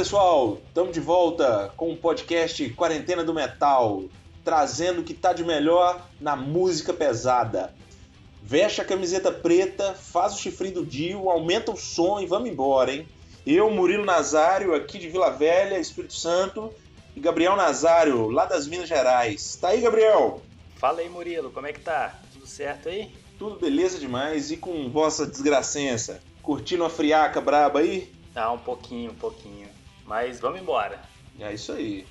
Pessoal, estamos de volta com o podcast Quarentena do Metal, trazendo o que tá de melhor na música pesada. Veste a camiseta preta, faz o chifrinho do Dio, aumenta o som e vamos embora, hein? Eu, Murilo Nazário, aqui de Vila Velha, Espírito Santo, e Gabriel Nazário, lá das Minas Gerais. Tá aí, Gabriel? Fala aí, Murilo, como é que tá? Tudo certo aí? Tudo beleza demais e com vossa desgracença. Curtindo a friaca braba aí? Ah, um pouquinho, um pouquinho. Mas vamos embora. É isso aí.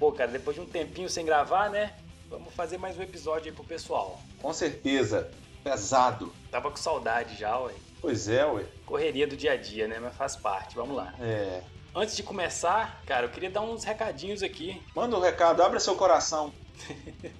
Pô, cara, depois de um tempinho sem gravar, né? Vamos fazer mais um episódio aí pro pessoal. Com certeza. Pesado. Tava com saudade já, ué. Pois é, ué. Correria do dia a dia, né? Mas faz parte. Vamos lá. É. Antes de começar, cara, eu queria dar uns recadinhos aqui. Manda um recado, abre seu coração.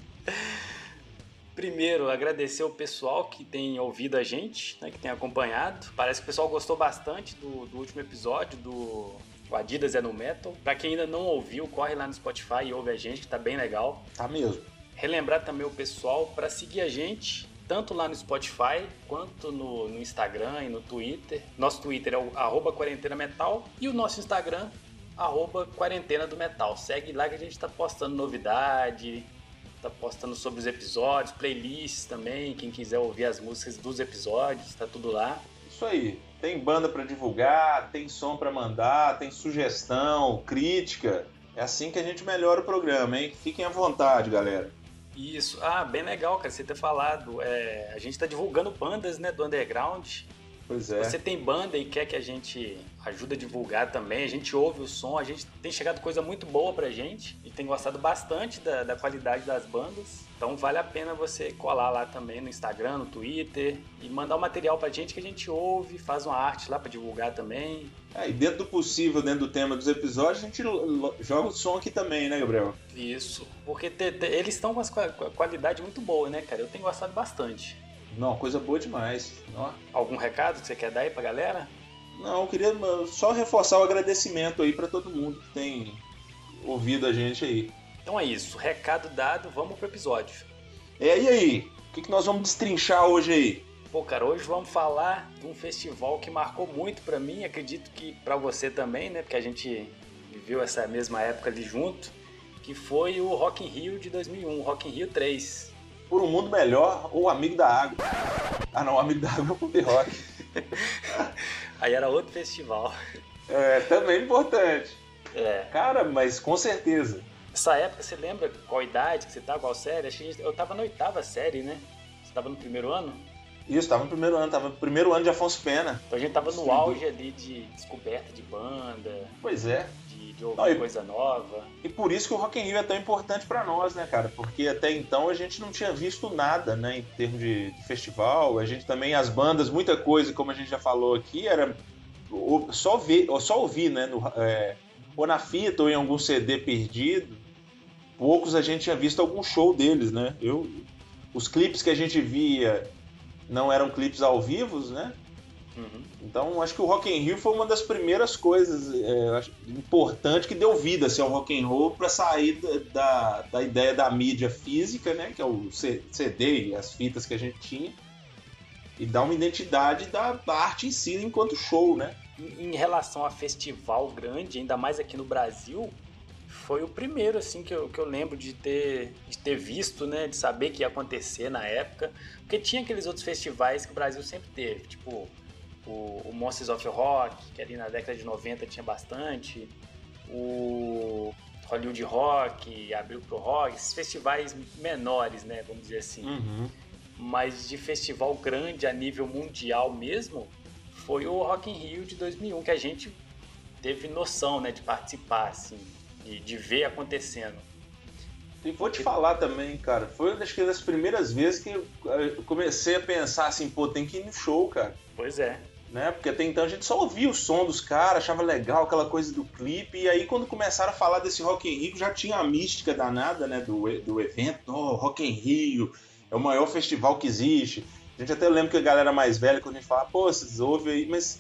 Primeiro, agradecer o pessoal que tem ouvido a gente, né, que tem acompanhado. Parece que o pessoal gostou bastante do, do último episódio do o Adidas é no Metal. Pra quem ainda não ouviu, corre lá no Spotify e ouve a gente, que tá bem legal. Tá mesmo. Relembrar também o pessoal para seguir a gente, tanto lá no Spotify quanto no, no, Instagram e no Twitter. Nosso Twitter é o arroba quarentena metal e o nosso Instagram, arroba quarentena do metal. Segue lá que a gente tá postando novidade, tá postando sobre os episódios, playlists também, quem quiser ouvir as músicas dos episódios, tá tudo lá. Isso aí. Tem banda para divulgar, tem som para mandar, tem sugestão, crítica. É assim que a gente melhora o programa, hein? Fiquem à vontade, galera. Isso. Ah, bem legal, cara, você ter falado. É, a gente tá divulgando bandas, né, do underground. Pois é. Você tem banda e quer que a gente ajude a divulgar também, a gente ouve o som, a gente tem chegado coisa muito boa pra gente e tem gostado bastante da, da qualidade das bandas. Então vale a pena você colar lá também no Instagram, no Twitter e mandar o um material pra gente que a gente ouve, faz uma arte lá pra divulgar também. É, e dentro do possível, dentro do tema dos episódios, a gente joga o som aqui também, né, Gabriel? Isso, porque te, te, eles estão com a qualidade muito boa, né, cara? Eu tenho gostado bastante. Não, coisa boa demais. Não. Algum recado que você quer dar aí pra galera? Não, eu queria só reforçar o agradecimento aí para todo mundo que tem ouvido a gente aí. Então é isso, recado dado, vamos pro episódio. É, e aí? O que, que nós vamos destrinchar hoje aí? Pô, cara, hoje vamos falar de um festival que marcou muito para mim, acredito que para você também, né? Porque a gente viveu essa mesma época ali junto, que foi o Rock in Rio de 2001, Rock in Rio 3 por um mundo melhor ou amigo da água. Ah não, amigo da água é pop rock. Aí era outro festival. É, também importante. É. Cara, mas com certeza. Essa época, você lembra qual idade que você tava, qual série? Eu tava na oitava série, né? Você tava no primeiro ano? Isso, tava no primeiro ano, tava no primeiro ano de Afonso Pena. Então a gente tava no auge ali de descoberta de banda. Pois é de ouvir não, e, coisa nova. E por isso que o Rock in Rio é tão importante para nós, né, cara? Porque até então a gente não tinha visto nada, né, em termos de, de, festival. A gente também, as bandas, muita coisa, como a gente já falou aqui, era só ver, ou só ouvir, né, no, é, ou na fita ou em algum CD perdido. Poucos a gente tinha visto algum show deles, né? Eu, os clipes que a gente via não eram clipes ao vivo, né? Uhum. Então, acho que o Rock in Rio foi uma das primeiras coisas é, importantes que deu vida assim, ao rock and roll para sair da, da ideia da mídia física, né, que é o CD e as fitas que a gente tinha, e dar uma identidade da, arte em si enquanto show, né? Em relação a festival grande, ainda mais aqui no Brasil, foi o primeiro assim que eu, que eu lembro de ter, de ter visto, né, de saber que ia acontecer na época, porque tinha aqueles outros festivais que o Brasil sempre teve, tipo o, o Monsters of Rock, que ali na década de 90 tinha bastante, o Hollywood Rock, abriu pro rock, esses festivais menores, né, vamos dizer assim. Uhum. Mas de festival grande a nível mundial mesmo, foi o Rock in Rio de 2001 que a gente teve noção, né, de participar, assim, de, de ver acontecendo. E vou te falar também, cara, foi uma das primeiras vezes que eu comecei a pensar assim, pô, tem que ir no show, cara. Pois é né? Porque até então a gente só ouvia o som dos caras, achava legal aquela coisa do clipe, e aí quando começaram a falar desse Rock in Rio, já tinha a mística danada, né, do, do evento, oh, Rock in Rio, é o maior festival que existe. A gente até lembra que a galera mais velha, quando a gente fala, pô, vocês ouvem aí, mas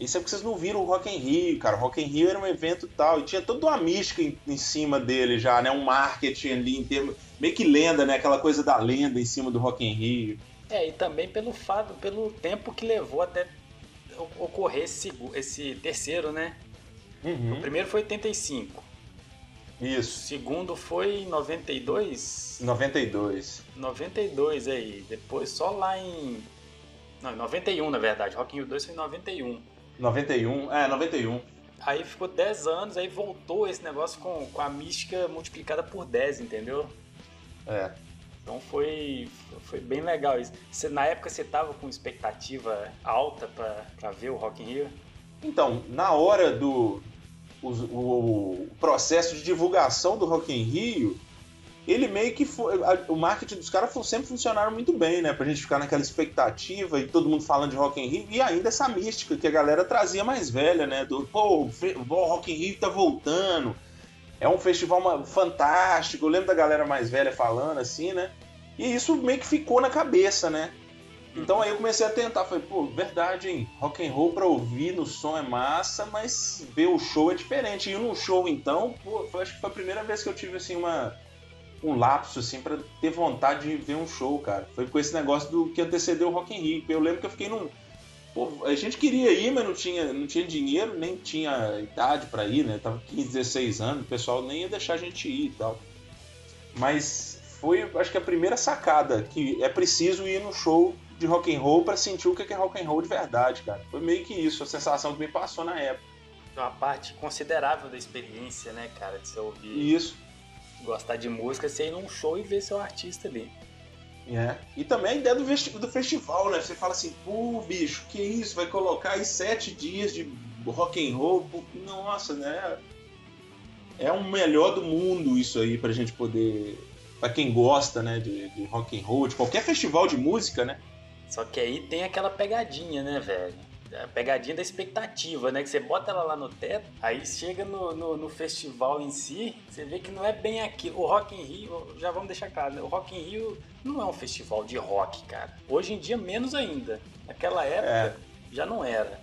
isso é porque vocês não viram o Rock in Rio, cara. O Rock in Rio era um evento tal, e tinha toda uma mística em, em cima dele já, né? Um marketing ali em termos. meio que lenda, né? Aquela coisa da lenda em cima do Rock in Rio. É, e também pelo fato, pelo tempo que levou até ocorrer esse, esse terceiro, né? Uhum. O primeiro foi 85. Isso. O segundo foi em 92? 92. 92 aí. Depois só lá em. Não, em 91 na verdade. Rock in Rio 2 foi em 91. 91, é, 91. Aí ficou 10 anos, aí voltou esse negócio com, com a mística multiplicada por 10, entendeu? É. Então foi, foi bem legal isso. Você, na época você tava com expectativa alta para ver o Rock in Rio? Então, na hora do o, o, processo de divulgação do Rock in Rio, ele meio que foi. A, o marketing dos caras sempre funcionaram muito bem, né? Pra gente ficar naquela expectativa e todo mundo falando de Rock in Rio. E ainda essa mística que a galera trazia mais velha, né? Do, pô, o Rock in Rio tá voltando. É um festival fantástico. Eu lembro da galera mais velha falando assim, né? E isso meio que ficou na cabeça, né? Então aí eu comecei a tentar, falei, pô, verdade, hein? Rock and roll pra ouvir no som é massa, mas ver o show é diferente. E no show, então, pô, acho que foi a primeira vez que eu tive, assim, uma, um lapso, assim, pra ter vontade de ver um show, cara. Foi com esse negócio do que antecedeu o Rock in Rio. Eu lembro que eu fiquei num... Pô, a gente queria ir, mas não tinha, não tinha dinheiro, nem tinha idade para ir, né? Tava 15, 16 anos, o pessoal nem ia deixar a gente ir e tal. Mas foi, acho que a primeira sacada, que é preciso ir no show de rock and roll para sentir o que é rock and roll de verdade, cara. Foi meio que isso, a sensação que me passou na época. Uma parte considerável da experiência, né, cara, de você ouvir. Isso. Gostar de música, você ir num show e ver seu artista ali. É. E também a ideia do, do festival, né? Você fala assim, pô, bicho, que isso? Vai colocar aí sete dias de rock and roll? Pô, nossa, né? É o melhor do mundo isso aí pra gente poder. Pra quem gosta, né, de, de rock and roll, de qualquer festival de música, né? Só que aí tem aquela pegadinha, né, velho? A pegadinha da expectativa, né? Que você bota ela lá no teto, aí chega no, no, no, festival em si, você vê que não é bem aquilo. O Rock in Rio, já vamos deixar claro, né? O Rock in Rio não é um festival de rock, cara. Hoje em dia, menos ainda. Naquela época, é. já não era.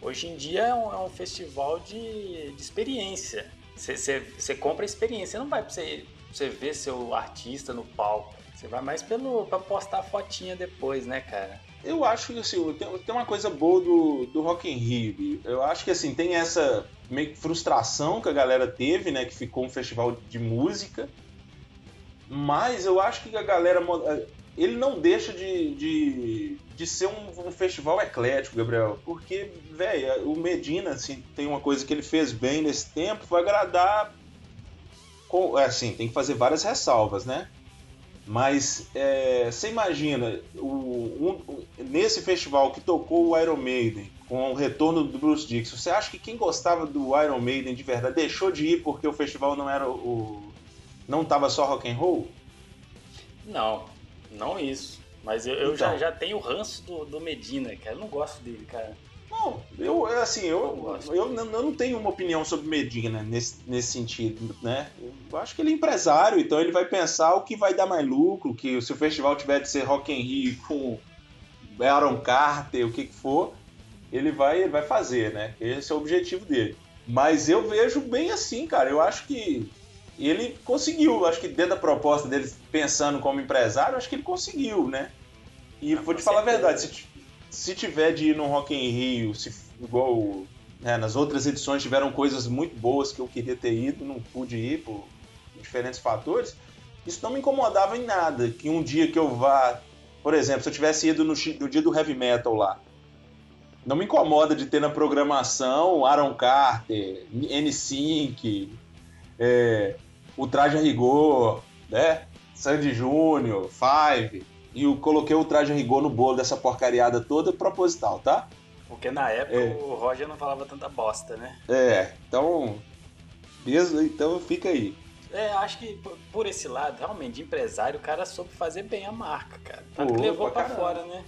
Hoje em dia é um, é um festival de, de experiência. Você compra a experiência, não vai pra você, pra você ver seu artista no palco. Você vai mais pelo para postar fotinha depois, né, cara? Eu acho que assim, tem, uma coisa boa do, do Rock in Rio. Eu acho que assim, tem essa meio que frustração que a galera teve, né? Que ficou um festival de música. Mas eu acho que a galera. Ele não deixa de, de, de ser um, um festival eclético, Gabriel. Porque, velho, o Medina, assim, tem uma coisa que ele fez bem nesse tempo, vai agradar. Com, é, assim, tem que fazer várias ressalvas, né? Mas é, você imagina, o, um, nesse festival que tocou o Iron Maiden, com o retorno do Bruce Dixon, você acha que quem gostava do Iron Maiden de verdade deixou de ir porque o festival não era o. não tava só rock and roll? Não, não isso. Mas eu, eu então. já, já tenho o ranço do, do Medina, cara. Eu não gosto dele, cara. Eu assim, eu, eu, eu, não tenho uma opinião sobre Medina nesse, nesse sentido, né? Eu acho que ele é empresário, então ele vai pensar o que vai dar mais lucro, que se o festival tiver de ser Rock in Rio com Aaron Carter, o que que for, ele vai, vai fazer, né? Esse é o objetivo dele. Mas eu vejo bem assim, cara. Eu acho que ele conseguiu, acho que dentro da proposta dele, pensando como empresário, acho que ele conseguiu, né? E vou te falar a verdade, se, se tiver de ir no Rock in Rio, se, igual né, nas outras edições tiveram coisas muito boas que eu queria ter ido, não pude ir por diferentes fatores, isso não me incomodava em nada. Que um dia que eu vá, por exemplo, se eu tivesse ido no, no dia do heavy metal lá, não me incomoda de ter na programação Aaron Carter, N5, é, o Traje a Rigor, né? Sandy Júnior, Five e eu coloquei o traje rigor no bolo dessa porcariada toda proposital, tá? Porque na época é. o Roger não falava tanta bosta, né? É, então. Mesmo, então fica aí. É, acho que por esse lado, realmente, de empresário, o cara soube fazer bem a marca, cara. Tanto que levou pra, pra fora, né?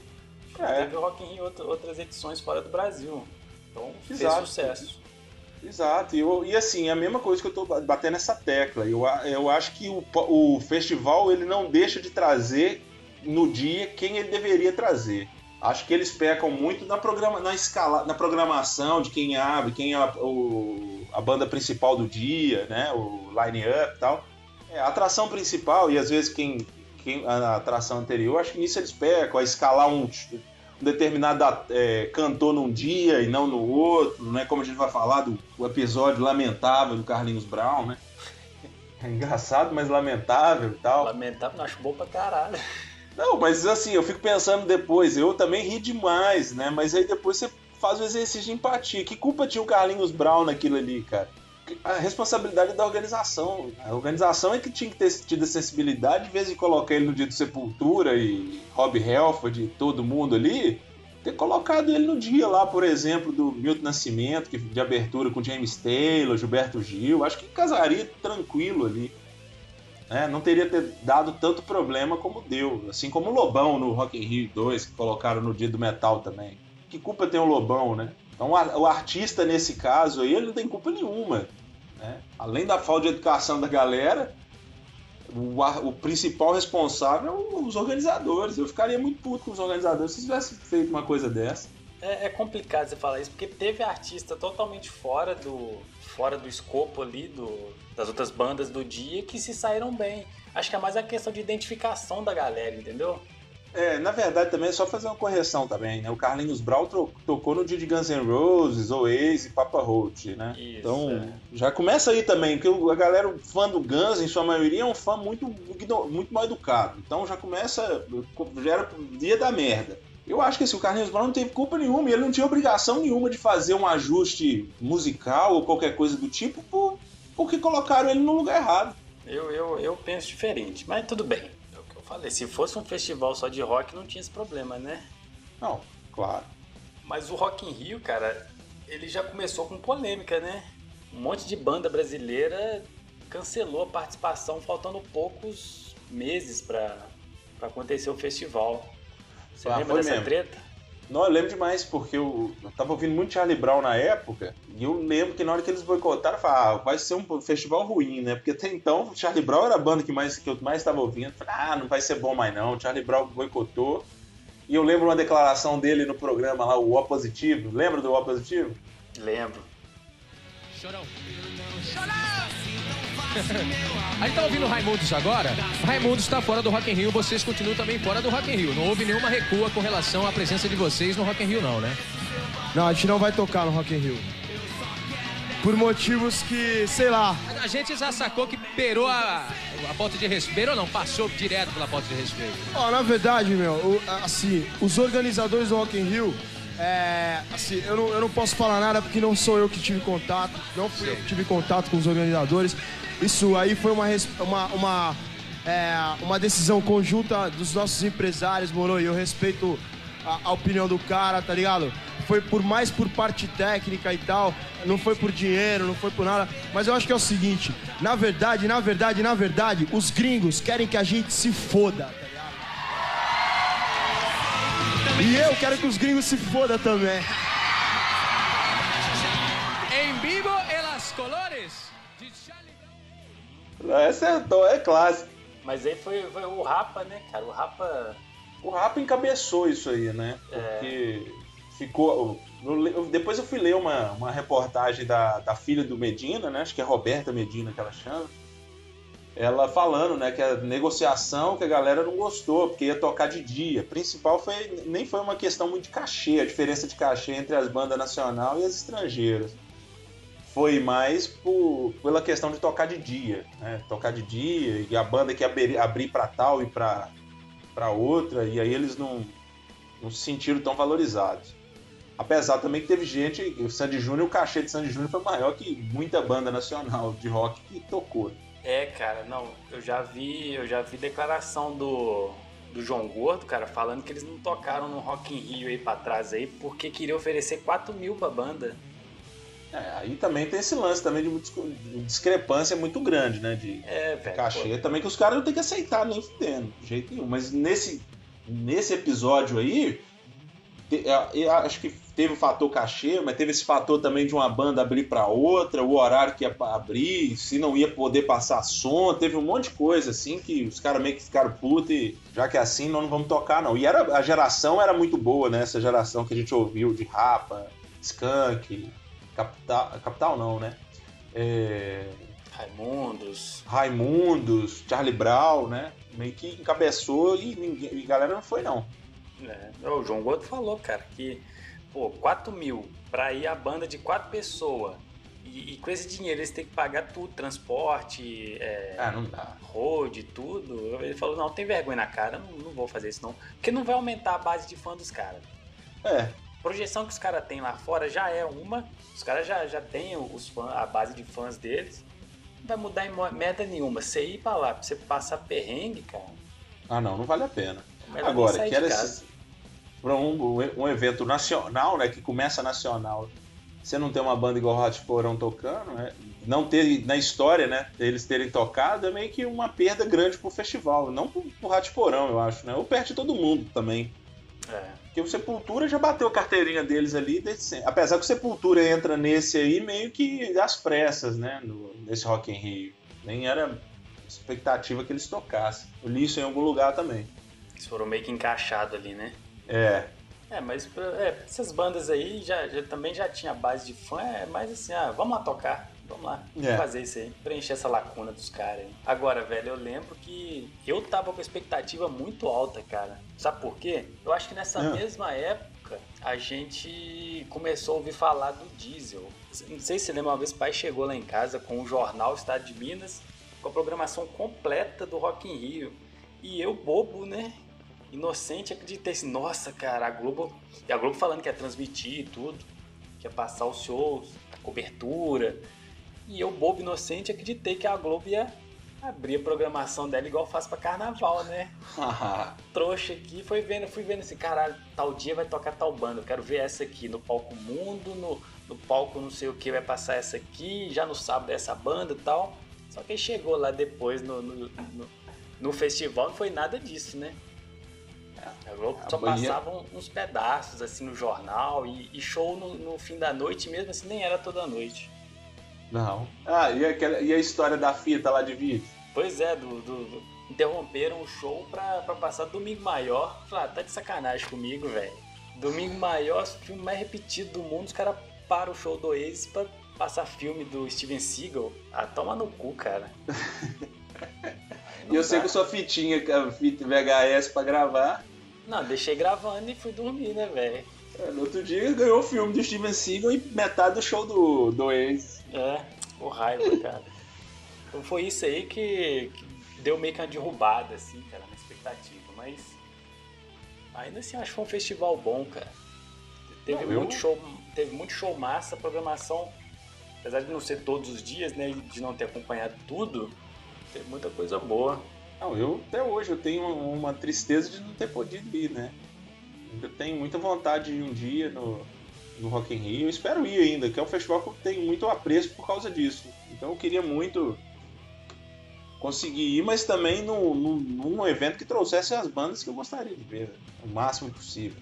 É. Teve o Rock in Rio outras edições fora do Brasil. Então fez Exato. sucesso. Exato, e, eu, e assim, é a mesma coisa que eu tô batendo nessa tecla. Eu, eu acho que o, o festival ele não deixa de trazer no dia quem ele deveria trazer. Acho que eles pecam muito na, programa, na, escala, na programação de quem abre, quem é a, o, a banda principal do dia, né? O line-up e tal. É, a atração principal, e às vezes quem, quem a atração anterior, acho que nisso eles pecam, a escalar um, determinado é, cantor num dia e não no outro, né? Como a gente vai falar do, do episódio lamentável do Carlinhos Brown, né? É engraçado, mas lamentável e tal. Lamentável, não acho bom pra caralho. Não, mas assim, eu fico pensando depois, eu também ri demais, né? Mas aí depois você faz o exercício de empatia. Que culpa tinha o Carlinhos Brown naquilo ali, cara? A responsabilidade é da organização. A organização é que tinha que ter tido a sensibilidade, em vez de colocar ele no dia de Sepultura e Rob Halford e todo mundo ali, ter colocado ele no dia lá, por exemplo, do Milton Nascimento, que de abertura com James Taylor, Gilberto Gil. Acho que casaria tranquilo ali. Né? Não teria ter dado tanto problema como deu. Assim como o Lobão no Rock in Rio 2, que colocaram no dia do metal também. Que culpa tem o Lobão, né? Então o artista nesse caso aí, ele não tem culpa nenhuma. Né? Além da falta de educação da galera, o, o, principal responsável é os organizadores. Eu ficaria muito puto com os organizadores se tivesse feito uma coisa dessa. É, é, complicado você falar isso, porque teve artista totalmente fora do, fora do escopo ali do, das outras bandas do dia que se saíram bem. Acho que é mais a questão de identificação da galera, entendeu? É, na verdade também é só fazer uma correção também, né? O Carlinhos Brown tocou no dia de Guns N' Roses, Oasis e Papa Roach, né? Isso, então, é. já começa aí também, porque a galera fã do Guns, em sua maioria, é um fã muito, muito mal educado. Então já começa, já era dia da merda. Eu acho que assim, o Carlinhos Brown não teve culpa nenhuma e ele não tinha obrigação nenhuma de fazer um ajuste musical ou qualquer coisa do tipo por, porque colocaram ele no lugar errado. Eu, eu, eu penso diferente, mas tudo bem. Falei, se fosse um festival só de rock, não tinha esse problema, né? Não, claro. Mas o Rock in Rio, cara, ele já começou com polêmica, né? Um monte de banda brasileira cancelou a participação faltando poucos meses para acontecer o festival. Você ah, lembra dessa mesmo. treta? Não, eu lembro demais, porque eu, eu tava ouvindo muito Charlie Brown na época, e eu lembro que na hora que eles boicotaram, eu falei, ah, vai ser um festival ruim, né? Porque até então, Charlie Brown era a banda que, mais, que eu mais estava ouvindo. Eu falei, ah, não vai ser bom mais não. Charlie Brown boicotou. E eu lembro uma declaração dele no programa lá, o O Positivo. Lembra do O Positivo? Lembro. Chorão. Chorão! A gente tá ouvindo o Raimundos agora. O Raimundos está fora do Rock in Rio, vocês continuam também fora do Rock in Rio. Não houve nenhuma recua com relação à presença de vocês no Rock in Rio, não, né? Não, a gente não vai tocar no Rock in Rio. Por motivos que, sei lá. A gente já sacou que perou a, a porta de respeito ou não? Passou direto pela porta de respeito? Ó, na verdade, meu, assim, os organizadores do Rock in Rio é, assim, eu não, eu não posso falar nada porque não sou eu que tive contato, não fui Sim. eu que tive contato com os organizadores. Isso aí foi uma, uma, uma, é, uma decisão conjunta dos nossos empresários, moro? E eu respeito a, a, opinião do cara, tá ligado? Foi por mais por parte técnica e tal, não foi por dinheiro, não foi por nada. Mas eu acho que é o seguinte: na verdade, na verdade, na verdade, os gringos querem que a gente se foda, tá ligado? E eu quero que os gringos se foda também. Em vivo, elas colores. Acertou, é clássico. Mas aí foi, foi o Rapa, né, cara? O Rapa. O Rapa encabeçou isso aí, né? É. Porque é. ficou. Depois eu fui ler uma, uma reportagem da, da filha do Medina, né? Acho que é Roberta Medina que ela chama. Ela falando, né, que a negociação que a galera não gostou, porque ia tocar de dia. principal foi nem foi uma questão muito de cachê, a diferença de cachê entre as bandas nacional e as estrangeiras foi mais por, pela questão de tocar de dia, né? Tocar de dia e a banda que abrir, abrir para tal e para outra, e aí eles não, não se sentiram tão valorizados. Apesar também que teve gente, o Sandy Júnior, o cachê de Sandy Júnior foi maior que muita banda nacional de rock que tocou. É, cara, não, eu já vi, eu já vi declaração do, do João Gordo, cara, falando que eles não tocaram no Rock in Rio aí pra trás aí, porque queria oferecer 4 mil pra banda. É, aí também tem esse lance também de discrepância muito grande, né? De é, cachê pô. também que os caras não tem que aceitar nem fudendo, de jeito nenhum. Mas nesse, nesse episódio aí, é, eu acho que teve o fator cachê, mas teve esse fator também de uma banda abrir para outra, o horário que ia abrir, se não ia poder passar som, teve um monte de coisa assim que os caras meio que ficaram putos e já que é assim, nós não vamos tocar não. E era, a geração era muito boa, né? Essa geração que a gente ouviu de Rapa, Skunk, Capital, capital não, né? É... Raimundos. Raimundos, Charlie Brown, né? Meio que encabeçou e, ninguém, e a galera não foi, não. É. O João Gordo falou, cara, que pô, 4 mil pra ir a banda de quatro pessoas. E, e, com esse dinheiro eles têm que pagar tudo, transporte, é, ah, não dá. road, tudo. Ele falou, não, tem vergonha na cara, não, não vou fazer isso não. Porque não vai aumentar a base de fã dos caras. É. Projeção que os caras têm lá fora já é uma, os caras já, já têm os fãs, a base de fãs deles. Não vai mudar em merda nenhuma. Você ir pra lá, pra você passar perrengue, cara. Ah, não, não vale a pena. Agora, que era esse, pra um, um evento nacional, né, que começa nacional, você não ter uma banda igual o Hot Porão tocando, né, não ter na história, né, eles terem tocado é meio que uma perda grande pro festival, não pro, pro Hot Porão, eu acho, né, ou perde todo mundo também. É. Porque o Sepultura já bateu a carteirinha deles ali desde sempre. Apesar que o Sepultura entra nesse aí meio que às pressas, né? No, nesse Rock in Rio. Nem era expectativa que eles tocassem. Eu li isso em algum lugar também. Eles foram meio que encaixados ali, né? É. É, mas é, essas bandas aí já, já, também já tinha base de fã, é mais assim, ah, vamos lá tocar. Vamos lá, é. fazer isso aí, preencher essa lacuna dos caras aí. Agora, velho, eu lembro que eu tava com expectativa muito alta, cara. Sabe por quê? Eu acho que nessa é. mesma época a gente começou a ouvir falar do diesel. Não sei se você lembra, uma vez o pai chegou lá em casa com o jornal Estado de Minas, com a programação completa do Rock in Rio. E eu, bobo, né? Inocente, acreditei assim, nossa, cara, a Globo. E a Globo falando que ia transmitir e tudo, que ia passar os shows, a cobertura. E eu, bobo inocente, acreditei que a Globo ia abrir a programação dela igual faz pra carnaval, né? Trouxa aqui, foi vendo, fui vendo assim, caralho, tal dia vai tocar tal banda, eu quero ver essa aqui no palco mundo, no, no palco não sei o que vai passar essa aqui, já no sábado essa banda e tal. Só que chegou lá depois no, no, no, no festival não foi nada disso, né? A Globo só passava uns pedaços assim no jornal e, e show no, no, fim da noite mesmo assim nem era toda noite. Não. Ah, e, aquela, e a história da fita lá de vídeo? Pois é, do, do, do interromperam o show pra, pra passar Domingo Maior. Falei, ah, tá de sacanagem comigo, velho. Domingo Maior, filme mais repetido do mundo, os caras param o show do Oasis pra passar filme do Steven Seagal. Ah, toma no cu, cara. e eu sei que sua fitinha, fita VHS pra gravar. Não, deixei gravando e fui dormir, né, velho? É, no outro dia ganhou o filme do Steven Seagal e metade do show do, do Oasis. É, o raiva, cara. Então foi isso aí que, que, deu meio que uma derrubada, assim, cara, na expectativa. Mas ainda assim acho que foi um festival bom, cara. Teve, não, muito, eu... show, teve muito show massa, programação, apesar de não ser todos os dias, né? De não ter acompanhado tudo, teve muita coisa boa. Não, eu até hoje eu tenho uma tristeza de não ter podido ir, né? Eu tenho muita vontade de ir um dia no, no Rock in Rio. Eu espero ir ainda, que é um festival que eu tenho muito apreço por causa disso. Então eu queria muito conseguir ir, mas também num, num, evento que trouxesse as bandas que eu gostaria de ver, o máximo possível.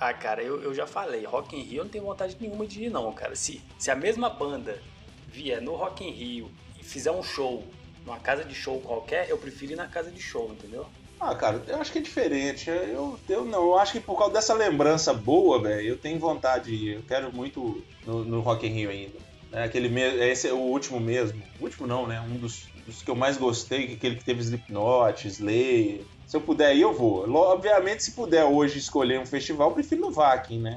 Ah, cara, eu, eu já falei, Rock in Rio eu não tenho vontade nenhuma de ir não, cara. Se, se a mesma banda vier no Rock in Rio e fizer um show numa casa de show qualquer, eu prefiro ir na casa de show, entendeu? Ah, cara, eu acho que é diferente. Eu, eu não, eu acho que por causa dessa lembrança boa, velho, eu tenho vontade de ir. Eu quero muito no, no Rock in Rio ainda. É aquele esse é o último mesmo. O último não, né? Um dos, dos que eu mais gostei, aquele que teve Slipknot, Slayer. Se eu puder ir, eu vou. Obviamente, se puder hoje escolher um festival, eu prefiro no Vakin, né?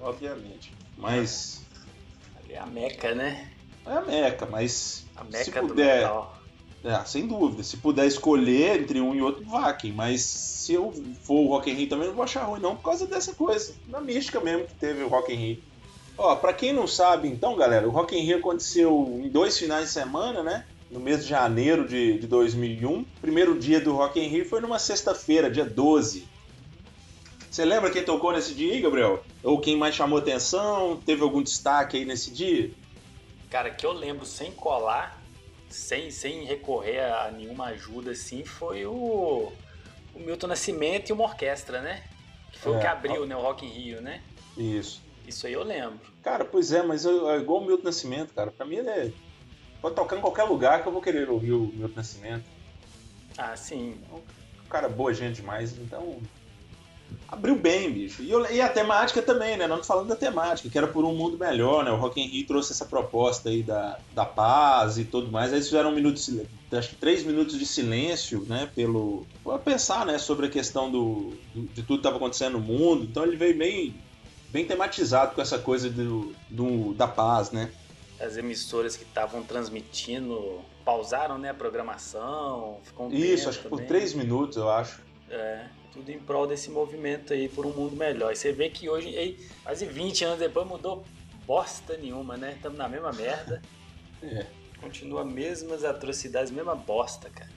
Obviamente. Mas. Ali é a Meca, né? É a Meca, mas. A Meca se puder, do metal. É, sem dúvida. Se puder escolher entre um e outro, Vakin. Mas se eu for o Rock in Rio também, não vou achar ruim, não, por causa dessa coisa. Da mística mesmo que teve o Rock in Rio. Ó, pra quem não sabe, então, galera, o Rock in Rio aconteceu em dois finais de semana, né? No mês de janeiro de, de 2001. Primeiro dia do Rock in Rio foi numa sexta-feira, dia 12. Você lembra quem tocou nesse dia Gabriel? Ou quem mais chamou atenção? Teve algum destaque aí nesse dia? Cara, que eu lembro sem colar sem, sem recorrer a nenhuma ajuda assim, foi o, o Milton Nascimento e uma orquestra, né? Que foi é, o que abriu né, o Rock in Rio, né? Isso. Isso aí eu lembro. Cara, pois é, mas eu, é igual o Milton Nascimento, cara. Pra mim ele é. Pode tocar em qualquer lugar que eu vou querer ouvir o Milton Nascimento. Ah, sim. É um cara boa gente demais, então. Abriu bem, bicho. E, eu, e, a temática também, né? Não falando da temática, que era por um mundo melhor, né? O Rock in Rio trouxe essa proposta aí da, da paz e tudo mais. Aí eles fizeram um minuto de acho que três minutos de silêncio, né? Pelo. Pra pensar, né? Sobre a questão do, do de tudo que estava acontecendo no mundo. Então ele veio bem, bem tematizado com essa coisa do, do da paz, né? As emissoras que estavam transmitindo pausaram, né? A programação. Ficou um Isso, acho que por três minutos, eu acho. É tudo em prol desse movimento aí por um mundo melhor. E você vê que hoje, aí, quase 20 anos depois, mudou bosta nenhuma, né? Estamos na mesma merda. É. Continua mesmas atrocidades, mesma bosta, cara.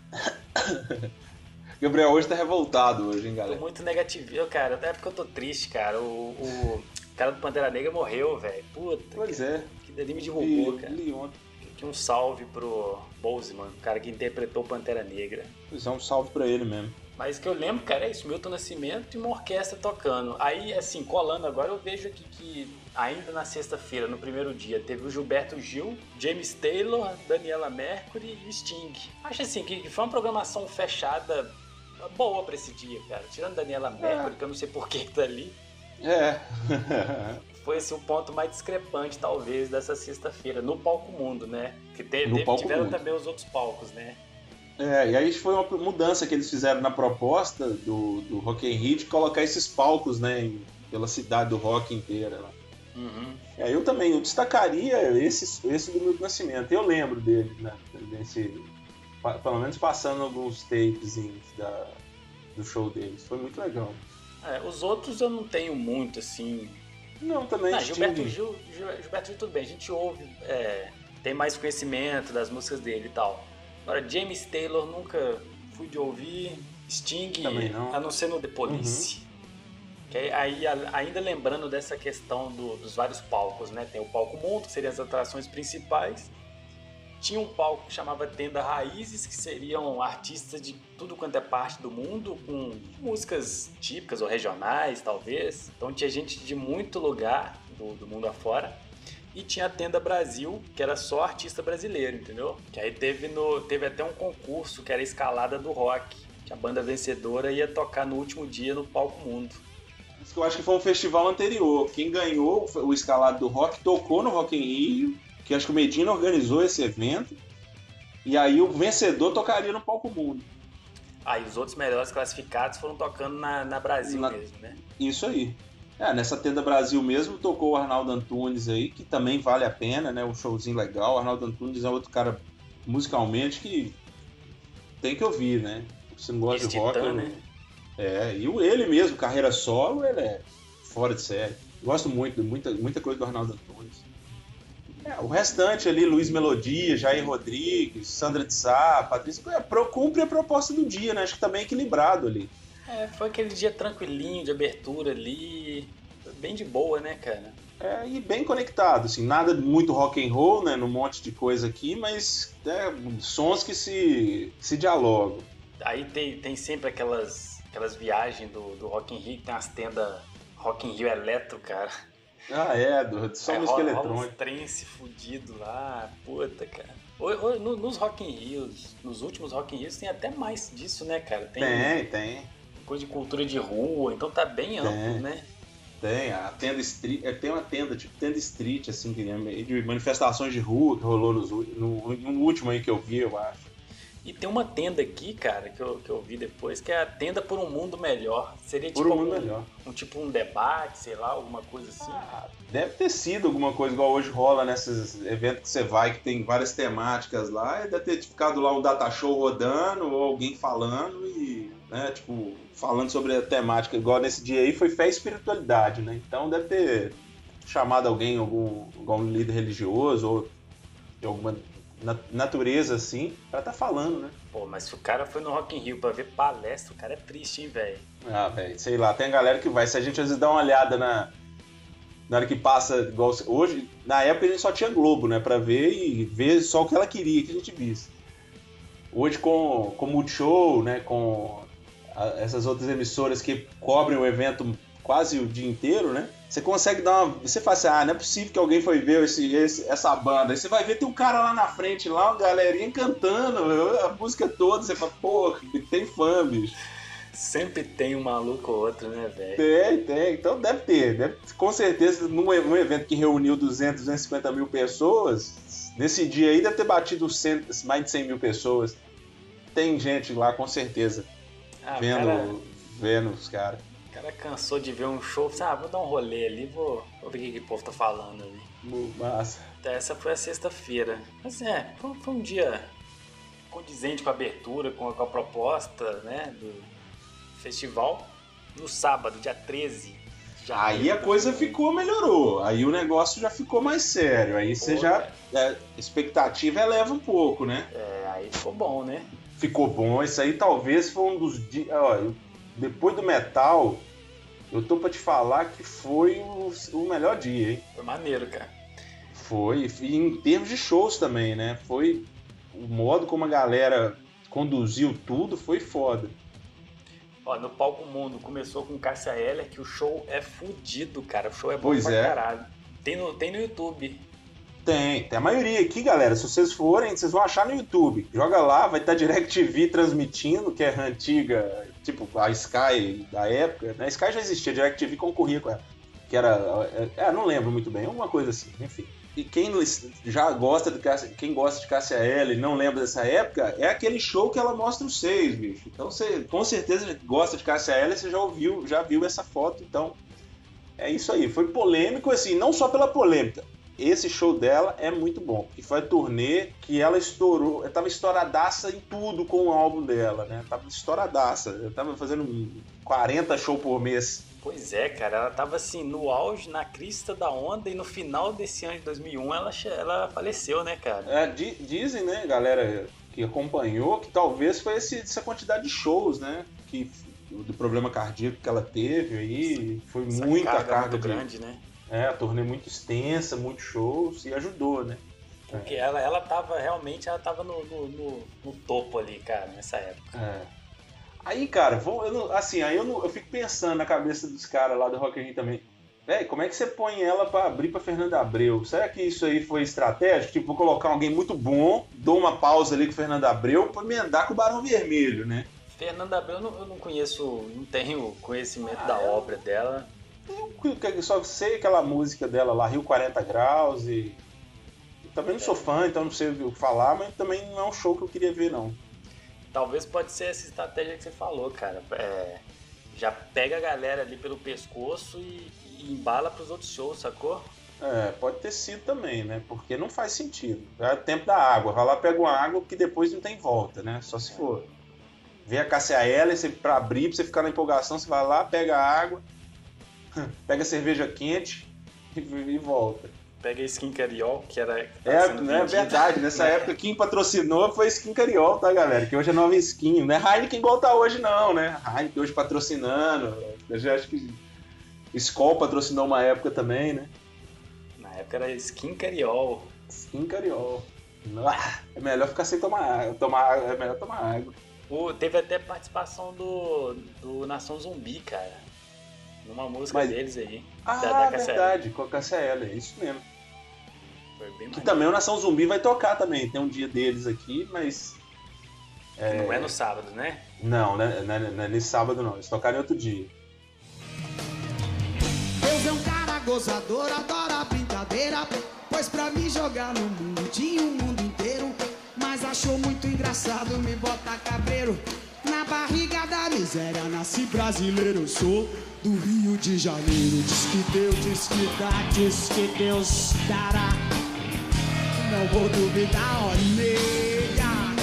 Gabriel hoje tá revoltado hoje, hein, galera? Tô muito negativo, cara. Até porque eu tô triste, cara. O, o cara do Pantera Negra morreu, velho. Puta. Pois cara. é. Que dele me derrubou, cara. Aqui um salve pro Boseman, o cara que interpretou Pantera Negra. Pois é, um salve pra ele mesmo. Mas o que eu lembro, cara, é isso, Milton Nascimento e uma orquestra tocando. Aí, assim, colando agora, eu vejo aqui que ainda na sexta-feira, no primeiro dia, teve o Gilberto Gil, James Taylor, Daniela Mercury e Sting. Acho assim que foi uma programação fechada boa pra esse dia, cara. Tirando Daniela Mercury, é. que eu não sei por que tá ali. É. foi esse o ponto mais discrepante, talvez, dessa sexta-feira, no palco mundo, né? Que teve, teve tiveram mundo. também os outros palcos, né? É, e aí foi uma mudança que eles fizeram na proposta do, do Rock in Rio de colocar esses palcos, né, pela cidade do rock inteira. Né? Uhum. É, eu também, eu destacaria esse, esse do Milton Nascimento. Eu lembro dele, né, desse, pelo menos passando alguns tapes da, do show deles. Foi muito legal. É, os outros eu não tenho muito, assim... Não, também. Não, Gilberto Gil, Gilberto Gil, tudo bem, a gente ouve, é, tem mais conhecimento das músicas dele e tal. Agora, James Taylor nunca fui de ouvir. Sting, não. a não ser no The Police. Uhum. Que aí, ainda lembrando dessa questão do, dos vários palcos, né? Tem o palco mundo, que seriam as atrações principais. Tinha um palco que chamava Tenda Raízes, que seriam artistas de tudo quanto é parte do mundo, com músicas típicas ou regionais, talvez. Então tinha gente de muito lugar do, do mundo afora. E tinha a Tenda Brasil, que era só artista brasileiro, entendeu? Que aí teve, no, teve até um concurso que era escalada do rock. Que a banda vencedora ia tocar no último dia no Palco Mundo. Eu acho que foi um festival anterior. Quem ganhou o escalado do rock tocou no Rock in Rio, que acho que o Medina organizou esse evento. E aí o vencedor tocaria no Palco Mundo. Aí ah, os outros melhores classificados foram tocando na, na Brasil na... mesmo, né? Isso aí. É, nessa tenda Brasil mesmo tocou o Arnaldo Antunes aí, que também vale a pena, né? Um showzinho legal. O Arnaldo Antunes é outro cara musicalmente que tem que ouvir, né? Se não gosta de rock. né? É, e ele mesmo, carreira solo, ele é fora de série. Gosto muito, muita, muita coisa do Arnaldo Antunes. É, o restante ali, Luiz Melodia, Jair Rodrigues, Sandra de Sá, Patrícia, é, cumpre a proposta do dia, né? Acho que tá bem equilibrado ali. É, foi aquele dia tranquilinho de abertura ali, bem de boa, né, cara? É, e bem conectado, assim, nada muito rock and roll, né, num monte de coisa aqui, mas é, sons que se, se dialogam. Aí tem, tem sempre aquelas, aquelas viagens do, do Rock in Rio, que tem as tendas Rock in Rio Eletro, cara. Ah, é, do, só é, música eletrônica. Rola uns trance fudido lá, puta, cara. Nos Rock in Rios, nos últimos Rock in Rios tem até mais disso, né, cara? Tem, tem. tem coisa de cultura de rua, então tá bem amplo, né? Tem, a tenda street, é, tem uma tenda, tipo tenda street, assim, é de manifestações de rua que rolou nos, no, no último aí que eu vi, eu acho. E tem uma tenda aqui, cara, que eu, que eu vi depois, que é a tenda por um mundo melhor. Seria por tipo um mundo melhor. Um tipo um debate, sei lá, alguma coisa assim. Ah, deve ter sido alguma coisa igual hoje rola nesses eventos que você vai, que tem várias temáticas lá, e deve ter ficado lá um data show rodando, ou alguém falando e, né, tipo, falando sobre a temática, igual nesse dia aí, foi fé e espiritualidade, né? Então deve ter chamado alguém, algum, algum líder religioso, ou de alguma natureza, assim, pra tá falando, né? Pô, mas se o cara foi no Rock in Rio pra ver palestra, o cara é triste, hein, velho? Ah, velho, sei lá, tem a galera que vai. Se a gente às vezes dá uma olhada na. Na hora que passa, igual hoje, na época a gente só tinha Globo, né? Pra ver e ver só o que ela queria que a gente visse. Hoje com, com Multishow, né? Com essas outras emissoras que cobrem o evento quase o dia inteiro, né? Você consegue dar uma. Você fala assim, ah, não é possível que alguém foi ver esse, esse, essa banda. Aí você vai ver, tem um cara lá na frente, lá, uma galerinha cantando a música toda. Você fala, pô, tem fã, bicho. Sempre tem um maluco ou outro, né, velho? Tem, tem. Então deve ter. Deve, com certeza, num, num evento que reuniu 200, 250 mil pessoas, nesse dia aí deve ter batido 100, mais de 100 mil pessoas. Tem gente lá, com certeza, Ah, vendo, cara, vendo os caras. o cara cansou de ver um show, ah, vou dar um rolê ali, vou, vou ver o que, que o povo tá falando ali. Massa. Então, essa foi a sexta-feira. Mas é, foi, foi um dia condizente com a abertura, com a, com a proposta, né, do festival. No sábado, dia 13. Já Aí a coisa ficou, melhorou. Aí o negócio já ficou mais sério. Aí você Pô, já. é, expectativa eleva um pouco, né? É, aí ficou bom, né? Ficou bom. Isso aí talvez foi um dos dias. Depois do metal, eu tô pra te falar que foi o, o melhor dia, hein? Foi maneiro, cara. Foi. E em termos de shows também, né? Foi. O modo como a galera conduziu tudo foi foda. Ó, no Palco Mundo começou com Cássia Eller, que o show é fudido, cara. O show é bom Pois pra é. caralho. Tem no, tem no YouTube. Tem, tem a maioria aqui, galera. Se vocês forem, vocês vão achar no YouTube. Joga lá, vai estar DirecTV transmitindo, que é antiga, tipo a Sky da época. Né? A Sky já existia, a DirecTV concorria com ela. Que era. É, não lembro muito bem, alguma coisa assim, enfim. E quem já gosta de Cássia, quem gosta de Cássia L e não lembra dessa época, é aquele show que ela mostra os seis, bicho. Então você com certeza gosta de Cássia L, você já ouviu, já viu essa foto, então é isso aí. Foi polêmico, assim, não só pela polêmica. Esse show dela é muito bom. Que foi a turnê que ela estourou. Ela tava estouradaça em tudo com o álbum dela, né? Tava estouradaça. Eu tava fazendo 40 shows por mês. Pois é, cara. Ela tava assim, no auge, na crista da onda, e no final desse ano de 2001 ela, ela faleceu, né, cara? É, di- dizem, né, galera que acompanhou, que talvez foi esse- essa quantidade de shows, né? Que, do problema cardíaco que ela teve aí. Foi Essa muita carga carga, muito de. grande, né? É, a turnê muito extensa, muitos shows e ajudou, né? Porque ela, ela tava realmente, ela tava no, no, no- no topo ali, cara, nessa época. É. Aí, cara, vou, eu não- assim, aí eu, não- eu fico pensando na cabeça dos caras lá do Rock in também. Véi, como é que você põe ela pra abrir pra Fernanda Abreu? Será que isso aí foi estratégico? Tipo, vou colocar alguém muito bom, dou uma pausa ali com o Fernanda Abreu pra emendar com o Barão Vermelho, né? Fernanda Abreu, eu não, eu não conheço, não tenho conhecimento Ah, da é? obra dela. Eu só sei aquela música dela lá, Rio 40 Graus, e. eu também não sou fã, então não sei o que falar, mas também não é um show que eu queria ver, não. Talvez pode ser essa estratégia que você falou, cara. É, já pega a galera ali pelo pescoço e, e embala pros outros shows, sacou? É, pode ter sido também, né? Porque não faz sentido. É o tempo da água. Vai lá, pega uma água que depois não tem volta, né? Só se for. Vê a Cassia L, você, pra abrir, pra você ficar na empolgação, você vai lá, pega a água, pega a cerveja quente e, e volta. Pega a Skin Cariol, que era. que tá É, sendo né, vendida. verdade. Nessa época, quem patrocinou foi Skin Cariol, tá, galera? Que hoje é nova skin. Não é Heineken igual tá hoje, não, né? Heineken hoje patrocinando. Eu já acho que Skol patrocinou uma época também, né? Na época era Skin Cariol. Skin Cariol. Ah, É melhor ficar sem tomar água. Tomar, é melhor tomar água. O- teve até participação do, do Nação Zumbi, cara. Numa música Mas- deles aí. Ah, da, da Cassia verdade, com a Cassia Eller, é isso mesmo. Que também o Nação Zumbi vai tocar também. Tem um dia deles aqui, mas. Não é no sábado, né? Não, né, não, é- não é nesse sábado não. Eles tocaram em outro dia. Deus é um cara gozador, adora brincadeira. Pois pra mim jogar no mundo tinha um mundo inteiro. Mas achou muito engraçado me botar cabreiro. Na barriga da miséria nasci brasileiro. Sou do Rio de Janeiro. Diz que Deus, diz que dá, diz que Deus dará. Não vou duvidar, nega.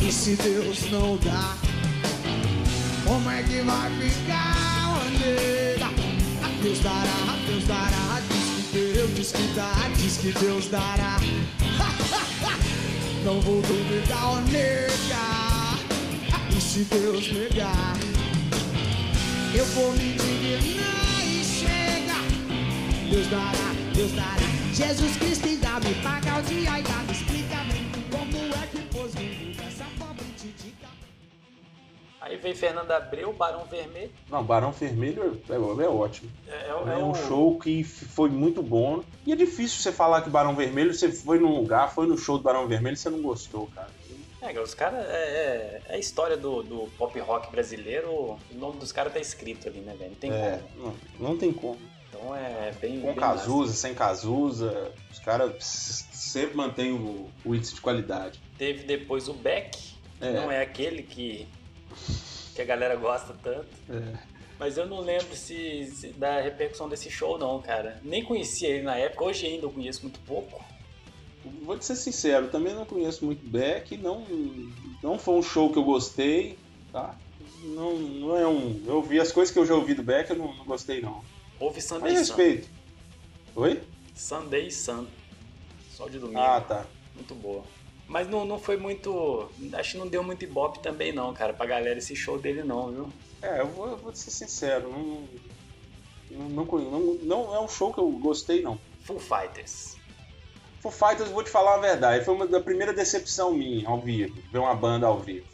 E se Deus não dá? Como é que vai ficar, nega? Deus dará, Deus dará, diz que Deus, diz que dá, diz que Deus dará. Não vou duvidar, nega. E se Deus negar, eu vou me indignar e chega. Deus dará, Deus dará. Jesus Cristo ainda me paga o dia, ainda me explica como é que pôs vindo nessa pobre titica. Aí veio Fernanda Abreu, Barão Vermelho. Não, Barão Vermelho é, é ótimo. É, é, É, é um o- show que foi muito bom. E é difícil você falar que Barão Vermelho, você foi num lugar, foi no show do Barão Vermelho e você não gostou, cara. É, os caras. É, é, a história do, do pop rock brasileiro, o nome dos caras tá escrito ali, né, velho? Não tem é, como. Não, não tem como. Então é bem. Com bem Cazuza, sem Cazuza, os caras sempre mantêm o, o índice de qualidade. Teve depois o Beck, que É. não é aquele que, que a galera gosta tanto. É. Mas eu não lembro se, se- da repercussão desse show, não, cara. Nem conhecia ele na época, hoje ainda eu conheço muito pouco. Vou te ser sincero, também não conheço muito Beck, não, não foi um show que eu gostei, tá? Não, não é um. Eu vi as coisas que eu já ouvi do Beck, eu não, não gostei não. Houve Sunday Mas Sun. respeito. Oi? Sunday Sun. Só de domingo. Ah, tá. Muito boa. Mas não, não foi muito. Acho que não deu muito ibope também, não, cara, pra galera esse show dele, não, viu? É, eu vou, eu vou ser sincero, não, não, não, não, não é um show que eu gostei não. Full Fighters. Foo Fighters, vou te falar a verdade, foi uma da primeira decepção minha ao vivo, ver uma banda ao vivo.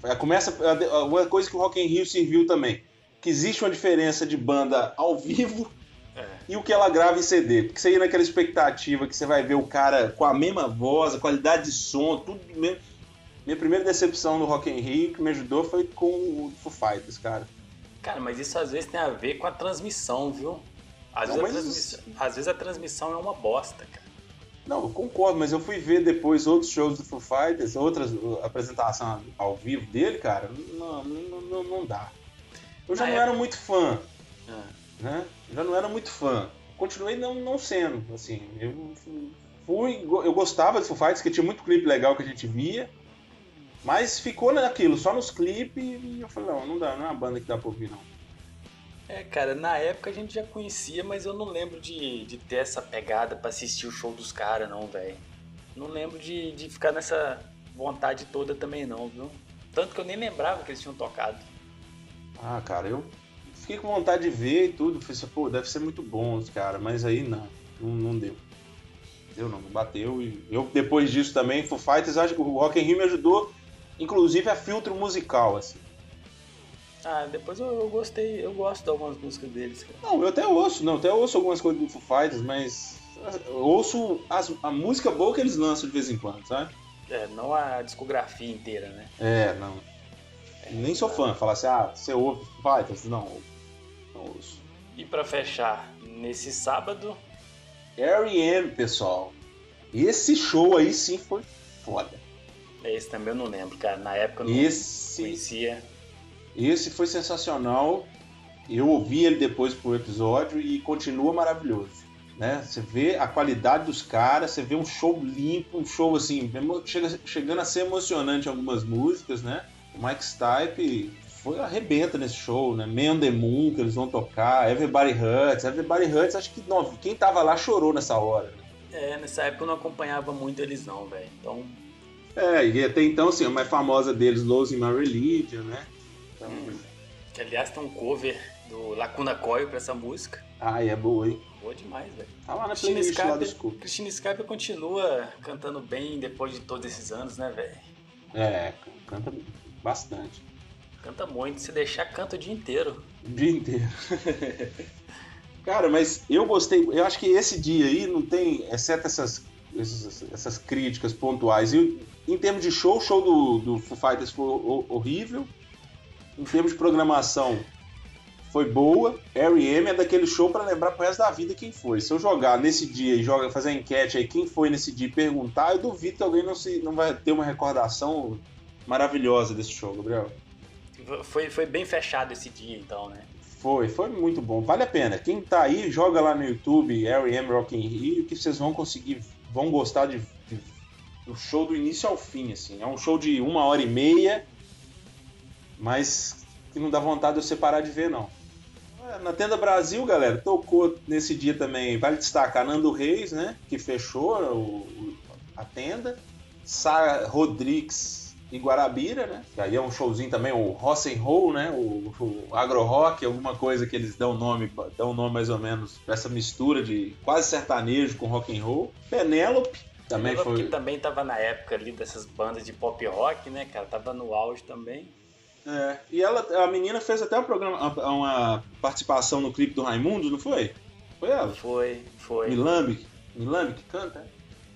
Foi- Começa a- a- uma coisa que o Rock in Rio serviu também, que existe uma diferença de banda ao vivo É. e o que ela grava em CD. Porque você ia naquela expectativa que você vai ver o cara com a mesma voz, a qualidade de som, tudo mesmo. Minha primeira decepção no Rock in Rio que me ajudou foi com o Foo Fighters, cara. Cara, mas isso às vezes tem a ver com a transmissão, viu? Às, Não, vezes, a às vezes a transmissão é uma bosta, cara. Não, eu concordo, mas eu fui ver depois outros shows do Foo Fighters, outras uh, apresentação ao vivo dele, cara, não, não, não, não dá. Eu já Na não época- era muito fã, Ah. né? Já não era muito fã. Continuei não, não sendo, assim. Eu fui, eu gostava do Foo Fighters, que tinha muito clipe legal que a gente via, mas ficou naquilo, só nos clipes, e eu falei, não, não dá, não é uma banda que dá pra ouvir, não. É, cara, na época a gente já conhecia, mas eu não lembro de, de ter essa pegada pra assistir o show dos caras, não, velho. Não lembro de, de ficar nessa vontade toda também, não, viu? Tanto que eu nem lembrava que eles tinham tocado. Ah, cara, eu fiquei com vontade de ver e tudo. Falei assim, pô, deve ser muito bom os caras, mas aí não, não, não deu. Deu não, não bateu. E eu, depois disso também, Foo Fighters, acho que o Rock in Rio me ajudou, inclusive a filtro musical, assim. Ah, depois eu, eu gostei, eu gosto de algumas músicas deles, cara. Não, eu até ouço, não, até ouço algumas coisas do Foo Fighters, mas eu ouço as- a música boa que eles lançam de vez em quando, sabe? É, não a discografia inteira, né? É, não. Nem sou fã, falar assim, ah, você ouve Foo Fighters? Não, não ouço. E pra fechar, nesse sábado, R.E.M., pessoal. Esse show aí sim foi foda. esse também eu não lembro, cara. Na época eu não Esse, conhecia. Esse foi sensacional. Eu ouvi ele depois pro episódio e continua maravilhoso. Né? Você vê a qualidade dos caras, você vê um show limpo, um show assim, chega, chegando a ser emocionante em algumas músicas, né? O Mike Stipe foi arrebenta nesse show, né? Man the Moon que eles vão tocar, Everybody Hurts. Everybody Hurts, acho que não, quem tava lá chorou nessa hora. Né? É, nessa época eu não acompanhava muito eles não, velho. Então, É, e até então, assim, a mais famosa deles, Losing My Religion, né? Então, que aliás tem um cover do Lacuna Coil pra essa música. ai, é boa, hein? Boa demais, velho. Tá lá na Cristina playlist lá do Scoop. Cristina Scarpa continua cantando bem depois de todos esses anos, né, velho? É, canta bastante. Canta muito, se deixar, canta o dia inteiro. O dia inteiro. Cara, mas eu gostei. Eu acho que esse dia aí não tem, exceto essas, essas, essas críticas pontuais. E em termos de show, o show do, do Foo Fighters foi ho- horrível. Em termos de programação, foi boa. R.E.M. é daquele show pra lembrar pro resto da vida quem foi. Se eu jogar nesse dia e joga, fazer a enquete aí quem foi nesse dia e perguntar, eu duvido que alguém não, se, não vai ter uma recordação maravilhosa desse show, Gabriel. Foi, foi bem fechado esse dia, então, né? Foi, foi muito bom. Vale a pena. Quem tá aí, joga lá no YouTube R.E.M. Rock in Rio que vocês vão conseguir, vão gostar de, de- do show do início ao fim, assim. É um show de uma hora e meia, mas que não dá vontade de eu separar de ver, não. É, Na Tenda Brasil, galera, tocou nesse dia também, vale destacar, Nando Reis, né, que fechou o- a tenda. Sara Rodrigues e Guarabira, né? Que aí é um showzinho também, o Rock and Roll, né? O, o Agro Rock, alguma coisa que eles dão nome, dão nome mais ou menos pra essa mistura de quase sertanejo com rock and roll. Penélope também foi. que também tava na época ali dessas bandas de pop rock, né, cara? Tava no auge também. É, e ela, a menina fez até um programa, uma, participação no clipe do Raimundo, não foi? Foi ela? Foi, foi. Milambi, Milambi que canta? é?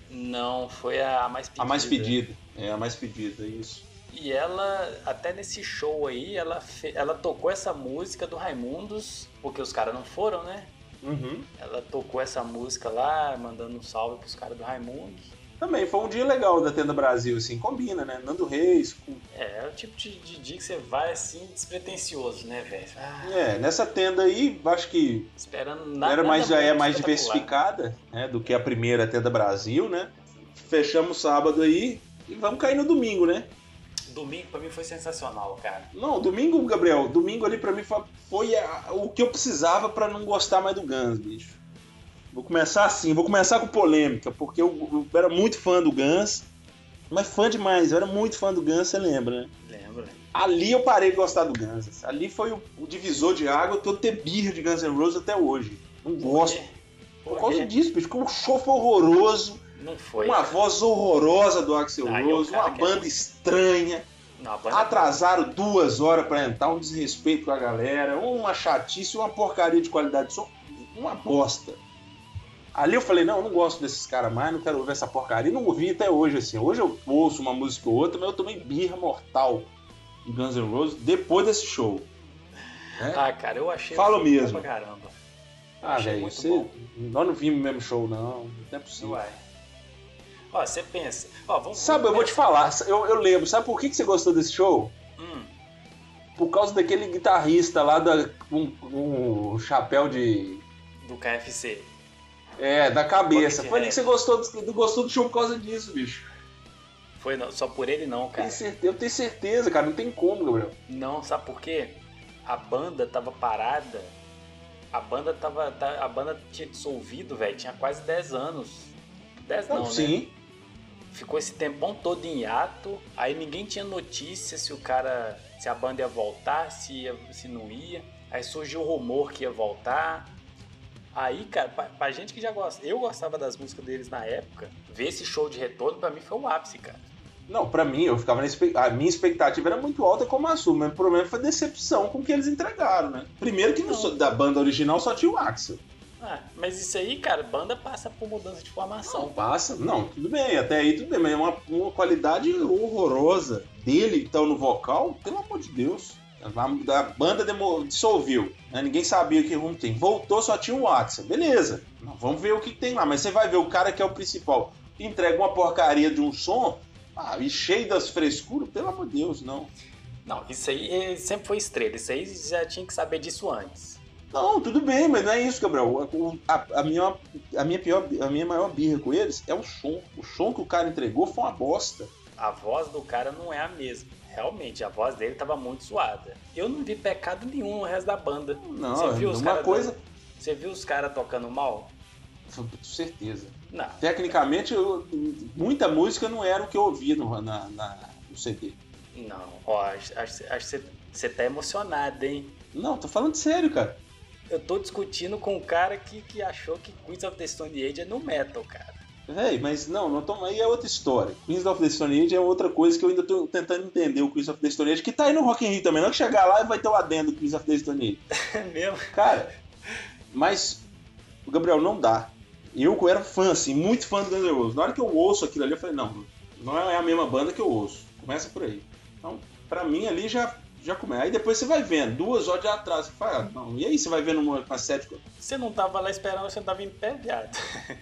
Não, foi a mais pedida. A mais pedida. É, a mais pedida, isso. E ela, até nesse show aí, ela, fe... ela tocou essa música do Raimundos, porque os caras não foram, né? Uhum. Ela tocou essa música lá, mandando um salve pros caras do Raimundos. Também foi um dia legal da Tenda Brasil, assim, combina, né? Nando Reis. Com... É, é o tipo de, de dia que você vai assim, despretensioso, né, velho? Ah, É, nessa tenda aí, acho que esperando nada. era mais, já é mais diversificada, né? Do que a primeira Tenda Brasil, né? Fechamos sábado aí e vamos cair no domingo, né? Domingo pra mim foi sensacional, cara. Não, domingo, Gabriel, domingo ali pra mim foi, foi a- o que eu precisava pra não gostar mais do Guns, bicho. Vou começar assim, vou começar com polêmica, porque eu, eu era muito fã do Guns, mas fã demais, eu era muito fã do Guns, você lembra, né? Lembra? Ali eu parei de gostar do Guns. Ali foi o, o divisor de água, eu tô ter birra de Guns N' Roses até hoje. Não gosto. Por Por causa disso, bicho, um show foi horroroso, Não foi. uma voz horrorosa do Axel Rose, cara uma que é banda estranha. Não, banda- Atrasaram duas horas pra entrar, um desrespeito com a galera, uma chatice, uma porcaria de qualidade de som, uma bosta. Ali eu falei, não, eu não gosto desses caras mais, não quero ouvir essa porcaria. Não ouvi até hoje, assim. Hoje eu ouço uma música ou outra, mas eu tomei birra mortal em Guns N' Roses depois desse show. né? Ah, cara, eu achei. Fala bom mesmo. Pra caramba. Ah, velho, você... bom. nós não vimos o mesmo show, não. Não é possível. Uai. Ó, você pensa. Ó, vamos, Sabe, eu vou te falar, eu, eu lembro, sabe por que, que você gostou desse show? Hum, Por causa daquele guitarrista lá da, com, com o chapéu de. do KFC. É, da cabeça. Foi ali que você gostou do, gostou do show por causa disso, bicho. Foi não, só por ele não, cara. Eu tenho certeza, cara. Não tem como, Gabriel. Não, sabe por quê? A banda tava parada. A banda tava. tá- A banda tinha dissolvido, velho. Tinha quase 10 anos. 10 não, né? sim. Ficou esse tempão todo em hiato. Aí ninguém tinha notícia se o cara. se a banda ia voltar, se, ia, se não ia. Aí surgiu o rumor que ia voltar. Aí, cara, pra, pra gente que já gosta. Eu gostava das músicas deles na época. Ver esse show de retorno pra mim foi o ápice, cara. Não, pra mim, eu ficava na espe- A minha expectativa era muito alta como a sua, mas o problema foi a decepção com o que eles entregaram, né? Primeiro que no- Não. da banda original só tinha o Axel. Ah, mas isso aí, cara, banda passa por mudança de Não formação. passa. Não, tudo bem, até aí tudo bem, mas é uma, uma qualidade horrorosa dele tá no vocal, pelo amor de Deus. A, banda dissolveu, né? ninguém sabia que rumo tem. Voltou, só tinha o Axel. Beleza, vamos ver o que tem lá. Mas você vai ver o cara que é o principal entrega uma porcaria de um som ah, e cheio das frescuras, pelo amor de Deus, não. Não, isso aí eh, sempre foi estrela. Isso aí já tinha que saber disso antes. Não, tudo bem, mas não é isso, Gabriel. A, a minha, a, minha pior, a minha maior birra com eles é o som. O som que o cara entregou foi uma bosta. A voz do cara não é a mesma. Realmente, a voz dele tava muito zoada. Eu não vi pecado nenhum no resto da banda. Não, Você viu os uma cara coisa. dando- Você viu os caras tocando mal? Com certeza. Não. Tecnicamente, eu- muita música não era o que eu ouvia no, na, na- no CD. Não. Ó, acho, acho, acho que você, você tá emocionado, hein? Não, tô falando sério, cara. Eu tô discutindo com um cara que, que achou que Queens of the Stone Age é no metal, cara. Véi, mas não, não tô, aí é outra história. Queens of the Stone Age é outra coisa que eu ainda tô tentando entender o Queens of the Stone Age, que tá aí no Rock in Rio também. Não é que chegar lá e vai ter o adendo do Queens of the Stone Age. É mesmo? Cara, mas o Gabriel não dá. Eu era fã, assim, muito fã do Guns N' Roses. Na hora que eu ouço aquilo ali, eu falei, não, não é a mesma banda que eu ouço. Começa por aí. Então, pra mim ali já, já começa. Aí depois você vai vendo, duas horas de atraso. Fala, ah, não, e aí você vai vendo uma, uma série. Você não tava lá esperando, você tava em pé, viado.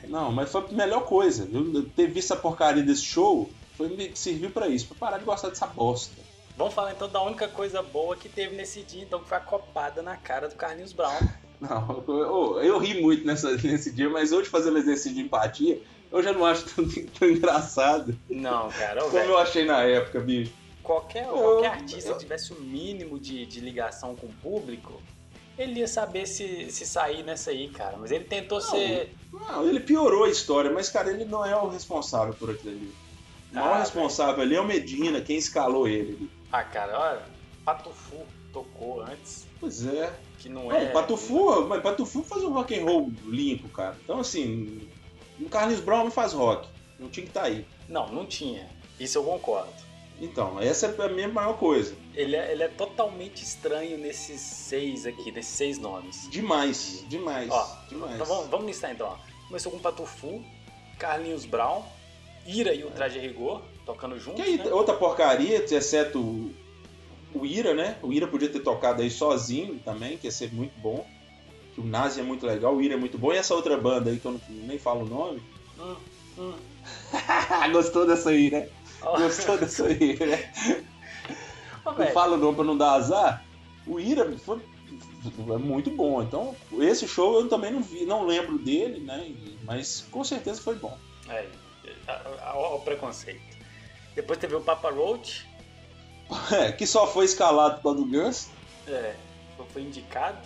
Não, mas foi a melhor coisa. Eu, ter visto essa porcaria desse show foi me serviu pra isso, pra parar de gostar dessa bosta. Vamos falar então da única coisa boa que teve nesse dia, então, que foi a copada na cara do Carlinhos Brown. Não, eu, eu ri muito nessa, nesse dia, mas hoje fazendo exercício de empatia, eu já não acho tão, tão engraçado Não, cara, como eu achei na época, bicho. Qualquer, Eu- qualquer artista eu- que tivesse o mínimo de, de ligação com o público, ele ia saber se, se sair nessa aí, cara. Mas ele tentou ser. Não, ele piorou a história, mas, cara, ele não é o responsável por aquilo ali. O maior Ah, responsável ali é o Medina, quem escalou ele. Ah, cara, olha, Patufu tocou antes, Pois é. que não, Não, é. Patufu, mas Patufu faz um rock and roll limpo, cara. Então, assim, o Carlos Brown não faz rock. Não tinha que estar aí. Não, não tinha. Isso eu concordo. Então, essa é a minha maior coisa. Ele é, ele é totalmente estranho nesses seis aqui, nesses seis nomes. Demais, demais, Ó, demais. Então vamos, vamos listar então. ó. Começou com Patufu, Carlinhos Brown, Ira e o Traje Rigor tocando juntos. Que aí, né? outra porcaria, exceto o, o Ira, né? O Ira podia ter tocado aí sozinho também, que ia ser muito bom. Que o Nazi é muito legal, o Ira é muito bom. E essa outra banda aí, que eu não, nem falo o nome. Hum, hum. Gostou dessa aí, né? Gostou dessa aí, né? ó, Não o pra não dar azar. O Ira foi é muito bom. Então, esse show eu também não vi, não lembro dele, né? Mas com certeza foi bom. É, o preconceito. Depois teve o Papa Roach, É, que só foi escalado do Guns. é, foi indicado.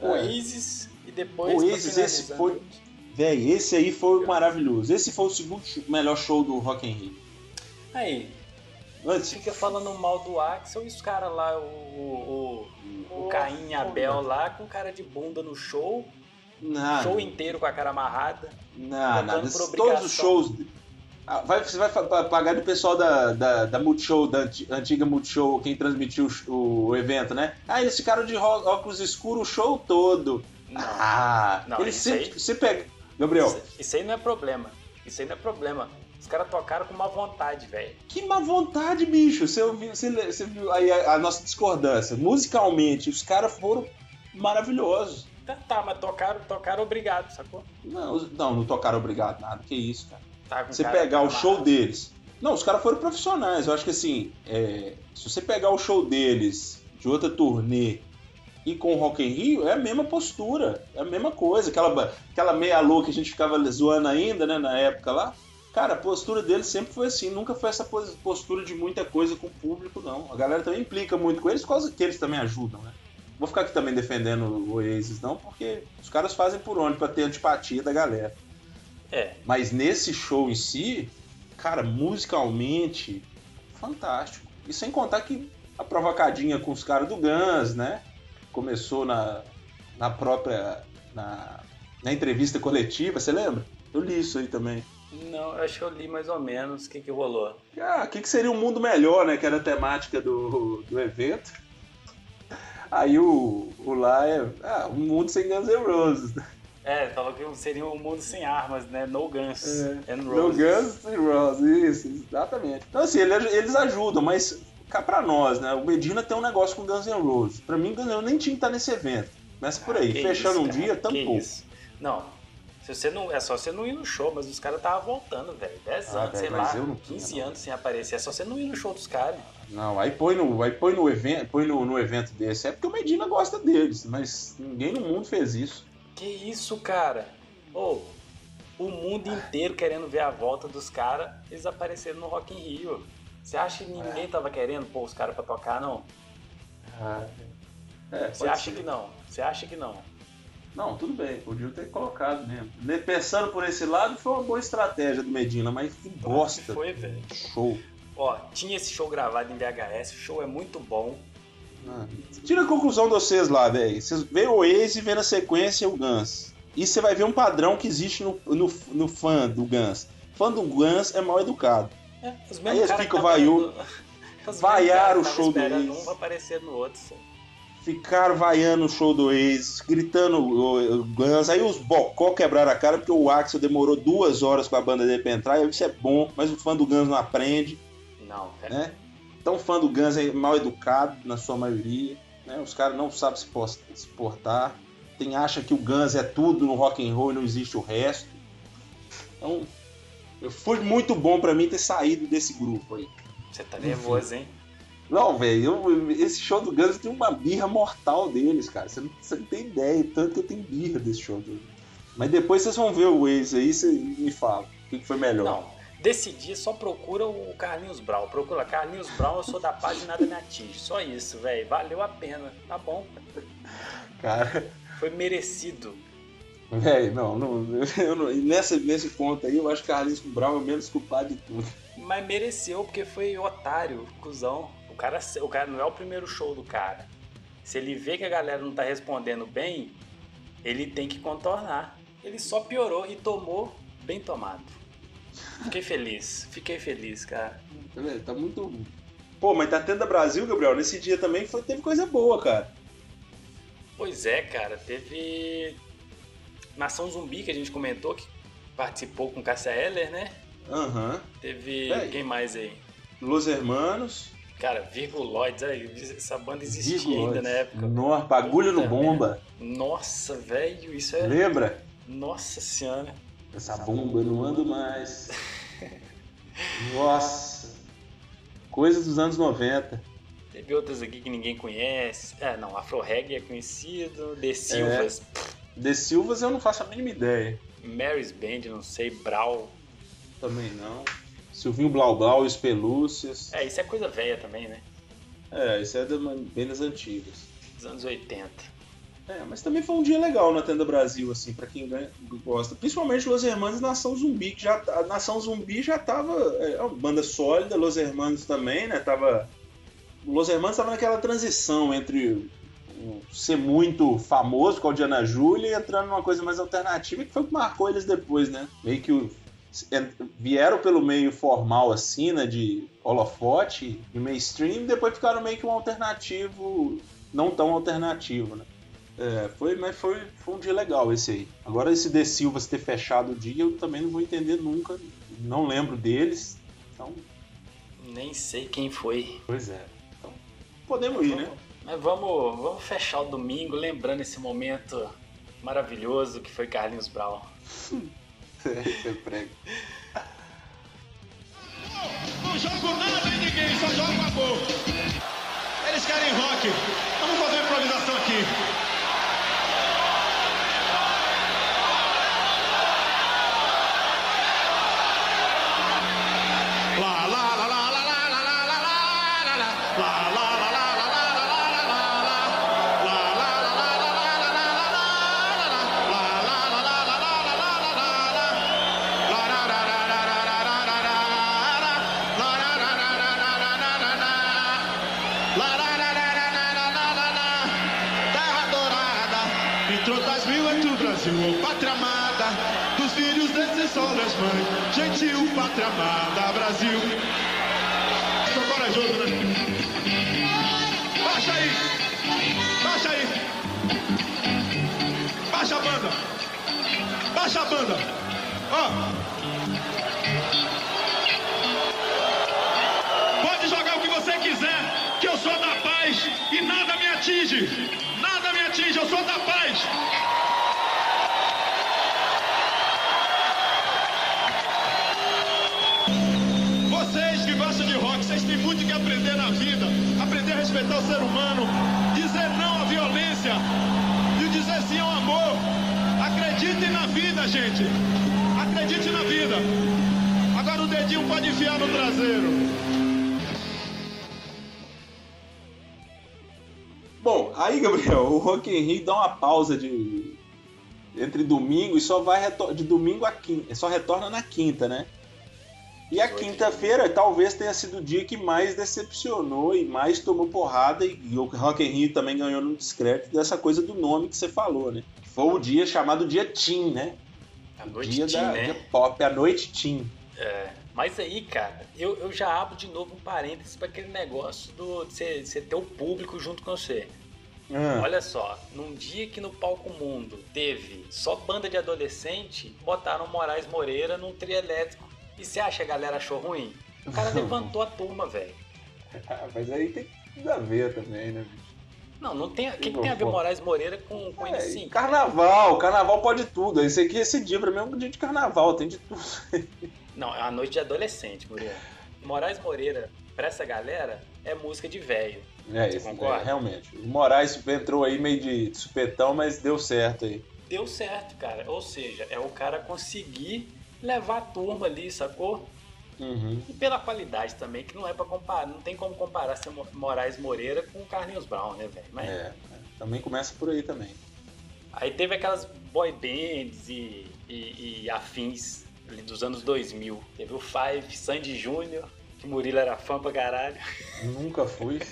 É. Oasis e depois. O Oasis, esse foi- Véi, esse aí foi maravilhoso. Esse foi o segundo show- melhor show do Rock in Rio. Aí, Antes, fica falando mal do Axel e os caras lá, o, o, o, o Caim e Abel lá, com cara de bunda no show, nada, show inteiro com a cara amarrada. nada. por Todos os shows. Ah, Vai, você vai pagar do pessoal da, da, da Multishow, da anti- antiga Multishow, quem transmitiu o o, evento, né? Ah, eles ficaram de óculos escuros o show todo. Não, Ah, Não, eles isso sempre. aí- Você pega. Gabriel, isso, isso aí não é problema. Isso aí não é problema. Os caras tocaram com má vontade, velho. que má vontade, bicho. Você, ouviu, você, você viu aí a, a nossa discordância. Musicalmente, os caras foram maravilhosos. Tá, tá, mas tocaram, tocaram obrigado, sacou? Não, não, não tocaram obrigado, nada. Que isso, cara. Tá Você cara- pegar o show deles. Não, os caras foram profissionais. Eu acho que assim, é, se você pegar o show deles de outra turnê e com o Rock in Rio, é a mesma postura, é a mesma coisa. Aquela, aquela meia louca que a gente ficava zoando ainda, né, na época lá. Cara, a postura deles sempre foi assim, nunca foi essa pos- postura de muita coisa com o público, não. A galera também implica muito com eles, por causa que eles também ajudam, né? Vou ficar aqui também defendendo o Oasis, não, porque os caras fazem por onde pra ter antipatia da galera. É, Mas nesse show em si, cara, musicalmente, fantástico. E sem contar que a provocadinha com os caras do Guns, né? Começou na, na própria. Na, na entrevista coletiva, você lembra? Eu li isso aí também. Não, acho que eu li mais ou menos o que que rolou. Ah, o que, que seria um mundo melhor, né? Que era a temática do, do evento. Aí o, o lá é. Ah, um mundo sem Guns N' Roses. É, falou que seria um mundo sem armas, né? No Guns and No Roses. Guns N' Roses, isso, exatamente. Então, assim, ele- eles ajudam, mas cá pra nós, né? O Medina tem um negócio com Guns N' Roses. Pra mim, Guns N' Roses nem tinha que estar nesse evento. Começa por aí. Que Fechando isso, um cara, dia, tampouco. Não, se você não, é só você não ir no show, mas os caras estavam voltando, velho. 10 Ah, anos, velho, sei lá, eu não tinha, 15 não. anos sem aparecer. É só você não ir no show dos caras. Não, aí põe no, aí põe no evento, põe no, no evento desse. É porque o Medina gosta deles, mas ninguém no mundo fez isso. Que isso, cara? Ô, o mundo inteiro querendo ver a volta dos caras, eles apareceram no Rock in Rio. Você acha que ninguém tava querendo pôr os caras pra tocar, não? É, Você pode acha ser. que não? Você acha que não? Não, tudo bem, podia ter colocado mesmo. Pensando por esse lado, foi uma boa estratégia do Medina, mas que bosta. Foi, velho. Show. Ó, tinha esse show gravado em VHS, o show é muito bom. Ah, Tira a conclusão de vocês lá, velho. Vocês vê o Waze e vê na sequência o Guns. E você vai ver um padrão que existe no, no, no fã do Guns. Fã do Guns é mal educado. É, os Aí eles ficam vaiu- caras o show do Ace. um pra aparecer no outro. só. Ficaram vaiando o show do Waze, gritando o, o Guns. Aí os bocó quebraram a cara porque o Axel demorou duas horas com a banda dele pra entrar. Isso é bom, mas o fã do Guns não aprende, Não, velho. né? Então fã do Guns é mal educado, na sua maioria. Né? Os caras não sabem se portar. Tem acha que o Guns é tudo no rock and roll e não existe o resto. Então, foi muito bom pra mim ter saído desse grupo aí. Você tá nervoso, hein? Não, velho, esse show do Guns tem uma birra mortal deles, cara. Você não, você não tem ideia, tanto que eu tenho birra desse show. Do... Mas depois vocês vão ver o Waze aí e me fala o que, foi melhor. Não, desse dia só procura o Carlinhos Brown. Procura Carlinhos Brown, eu sou da paz e nada me atinge. Só isso, velho. Valeu a pena. Tá bom. Cara, Foi merecido. velho, não, não, eu não- nessa, nesse ponto aí eu acho que Carlinhos Brown é o menos culpado de tudo. Mas mereceu, porque foi otário, cuzão. O cara, o cara não é o primeiro show do cara. Se ele vê que a galera não tá respondendo bem, ele tem que contornar. Ele só piorou e tomou bem tomado. Fiquei feliz, fiquei feliz, cara. Tá, vendo? Tá muito. Pô, mas tá tendo a Brasil, Gabriel. Nesse dia também foi, teve coisa boa, cara. Pois é, cara, teve Nação Zumbi que a gente comentou, que participou com Cássia Eller, né? Aham. Teve. É. Quem mais aí? Los Hermanos. Cara, Virguloids, aí, essa banda existia ainda na época. Nossa, bagulho no Puta bomba. Nossa, velho, isso é. Lembra? Nossa senhora. Essa bomba eu não ando mais. Nossa. Coisa dos anos 90. Teve outras aqui que ninguém conhece. É, não, Afro Reggae é conhecido. The Silvas, The Silvas eu não faço a mínima ideia. Mary's Band, não sei, Brawl. Também não. Silvinho Blau Blau os Pelúcias. É, isso é coisa velha também, né? É, isso é da- bem das antigas. Dos anos 80. É, mas também foi um dia legal na Tenda Brasil, assim, pra quem gosta. Principalmente Los Hermanos e Nação Zumbi, que já a Nação Zumbi já tava. É uma banda sólida, Los Hermanos também, né? Tava. Los Hermanos tava naquela transição entre ser muito famoso com a Diana Júlia e entrando numa coisa mais alternativa, que foi o que marcou eles depois, né? Meio que o- vieram pelo meio formal, assim, né? De holofote, de mainstream, e depois ficaram meio que um alternativo, não tão alternativo, né? É, foi, mas foi, foi um dia legal esse aí. Agora esse The Silvas ter fechado o dia, eu também não vou entender nunca. Não lembro deles. Então, Nem sei quem foi. pois é. Então, podemos ir, né? Mas vamos, vamos fechar o domingo lembrando esse momento maravilhoso que foi Carlinhos Brown. Você prega. Não jogo nada em ninguém, só jogo amor. Eles querem rock. Vamos fazer uma improvisação aqui. Banda, baixa a banda, ó. Pode jogar o que você quiser, que eu sou da paz e nada me atinge. Nada me atinge, eu sou da paz. Vida, gente. Acredite na vida. Agora o dedinho pode enfiar no traseiro. Bom, aí, Gabriel, o Rock in Rio dá uma pausa de entre domingo e só vai retor- de domingo a quinta, só retorna na quinta, né? E a quinta-feira talvez tenha sido o dia que mais decepcionou e mais tomou porrada e, e o Rock in Rio também ganhou no descrédito dessa coisa do nome que você falou, né? Foi o dia chamado dia Teen, né? A noite dia teen, da né? dia pop, a noite Teen. É, mas aí, cara, eu, eu já abro de novo um parênteses para aquele negócio do, de você, ter o público junto com você. Ah, Olha só, num dia que no Palco Mundo teve só banda de adolescente, botaram Moraes Moreira num trio elétrico. E você acha que a galera achou ruim? O cara levantou a turma, velho. mas aí tem tudo a ver também, né? bicho? Não, não tem. O que, que tem a ver. Moraes Moreira com, com É, N5? carnaval, carnaval pode tudo. Esse aqui, esse dia pra mim é um dia de carnaval, tem de tudo. Não, é uma noite de adolescente, Moreira. Moraes Moreira, pra essa galera, é música de velho. É, isso, é, realmente. O Moraes entrou aí meio de supetão, mas deu certo aí. Deu certo, cara. Ou seja, é o cara conseguir levar a turma ali, sacou? Uhum. E pela qualidade também, que não é para comparar, não tem como comparar seu Mo- Moraes Moreira com o Carlinhos Brown, né, velho? Mas É, é, também começa por aí também. aí teve aquelas boy bands e, e, e afins ali dos anos 2000. Teve o Five, Sandy Júnior, que Murilo era fã pra caralho. Nunca fui.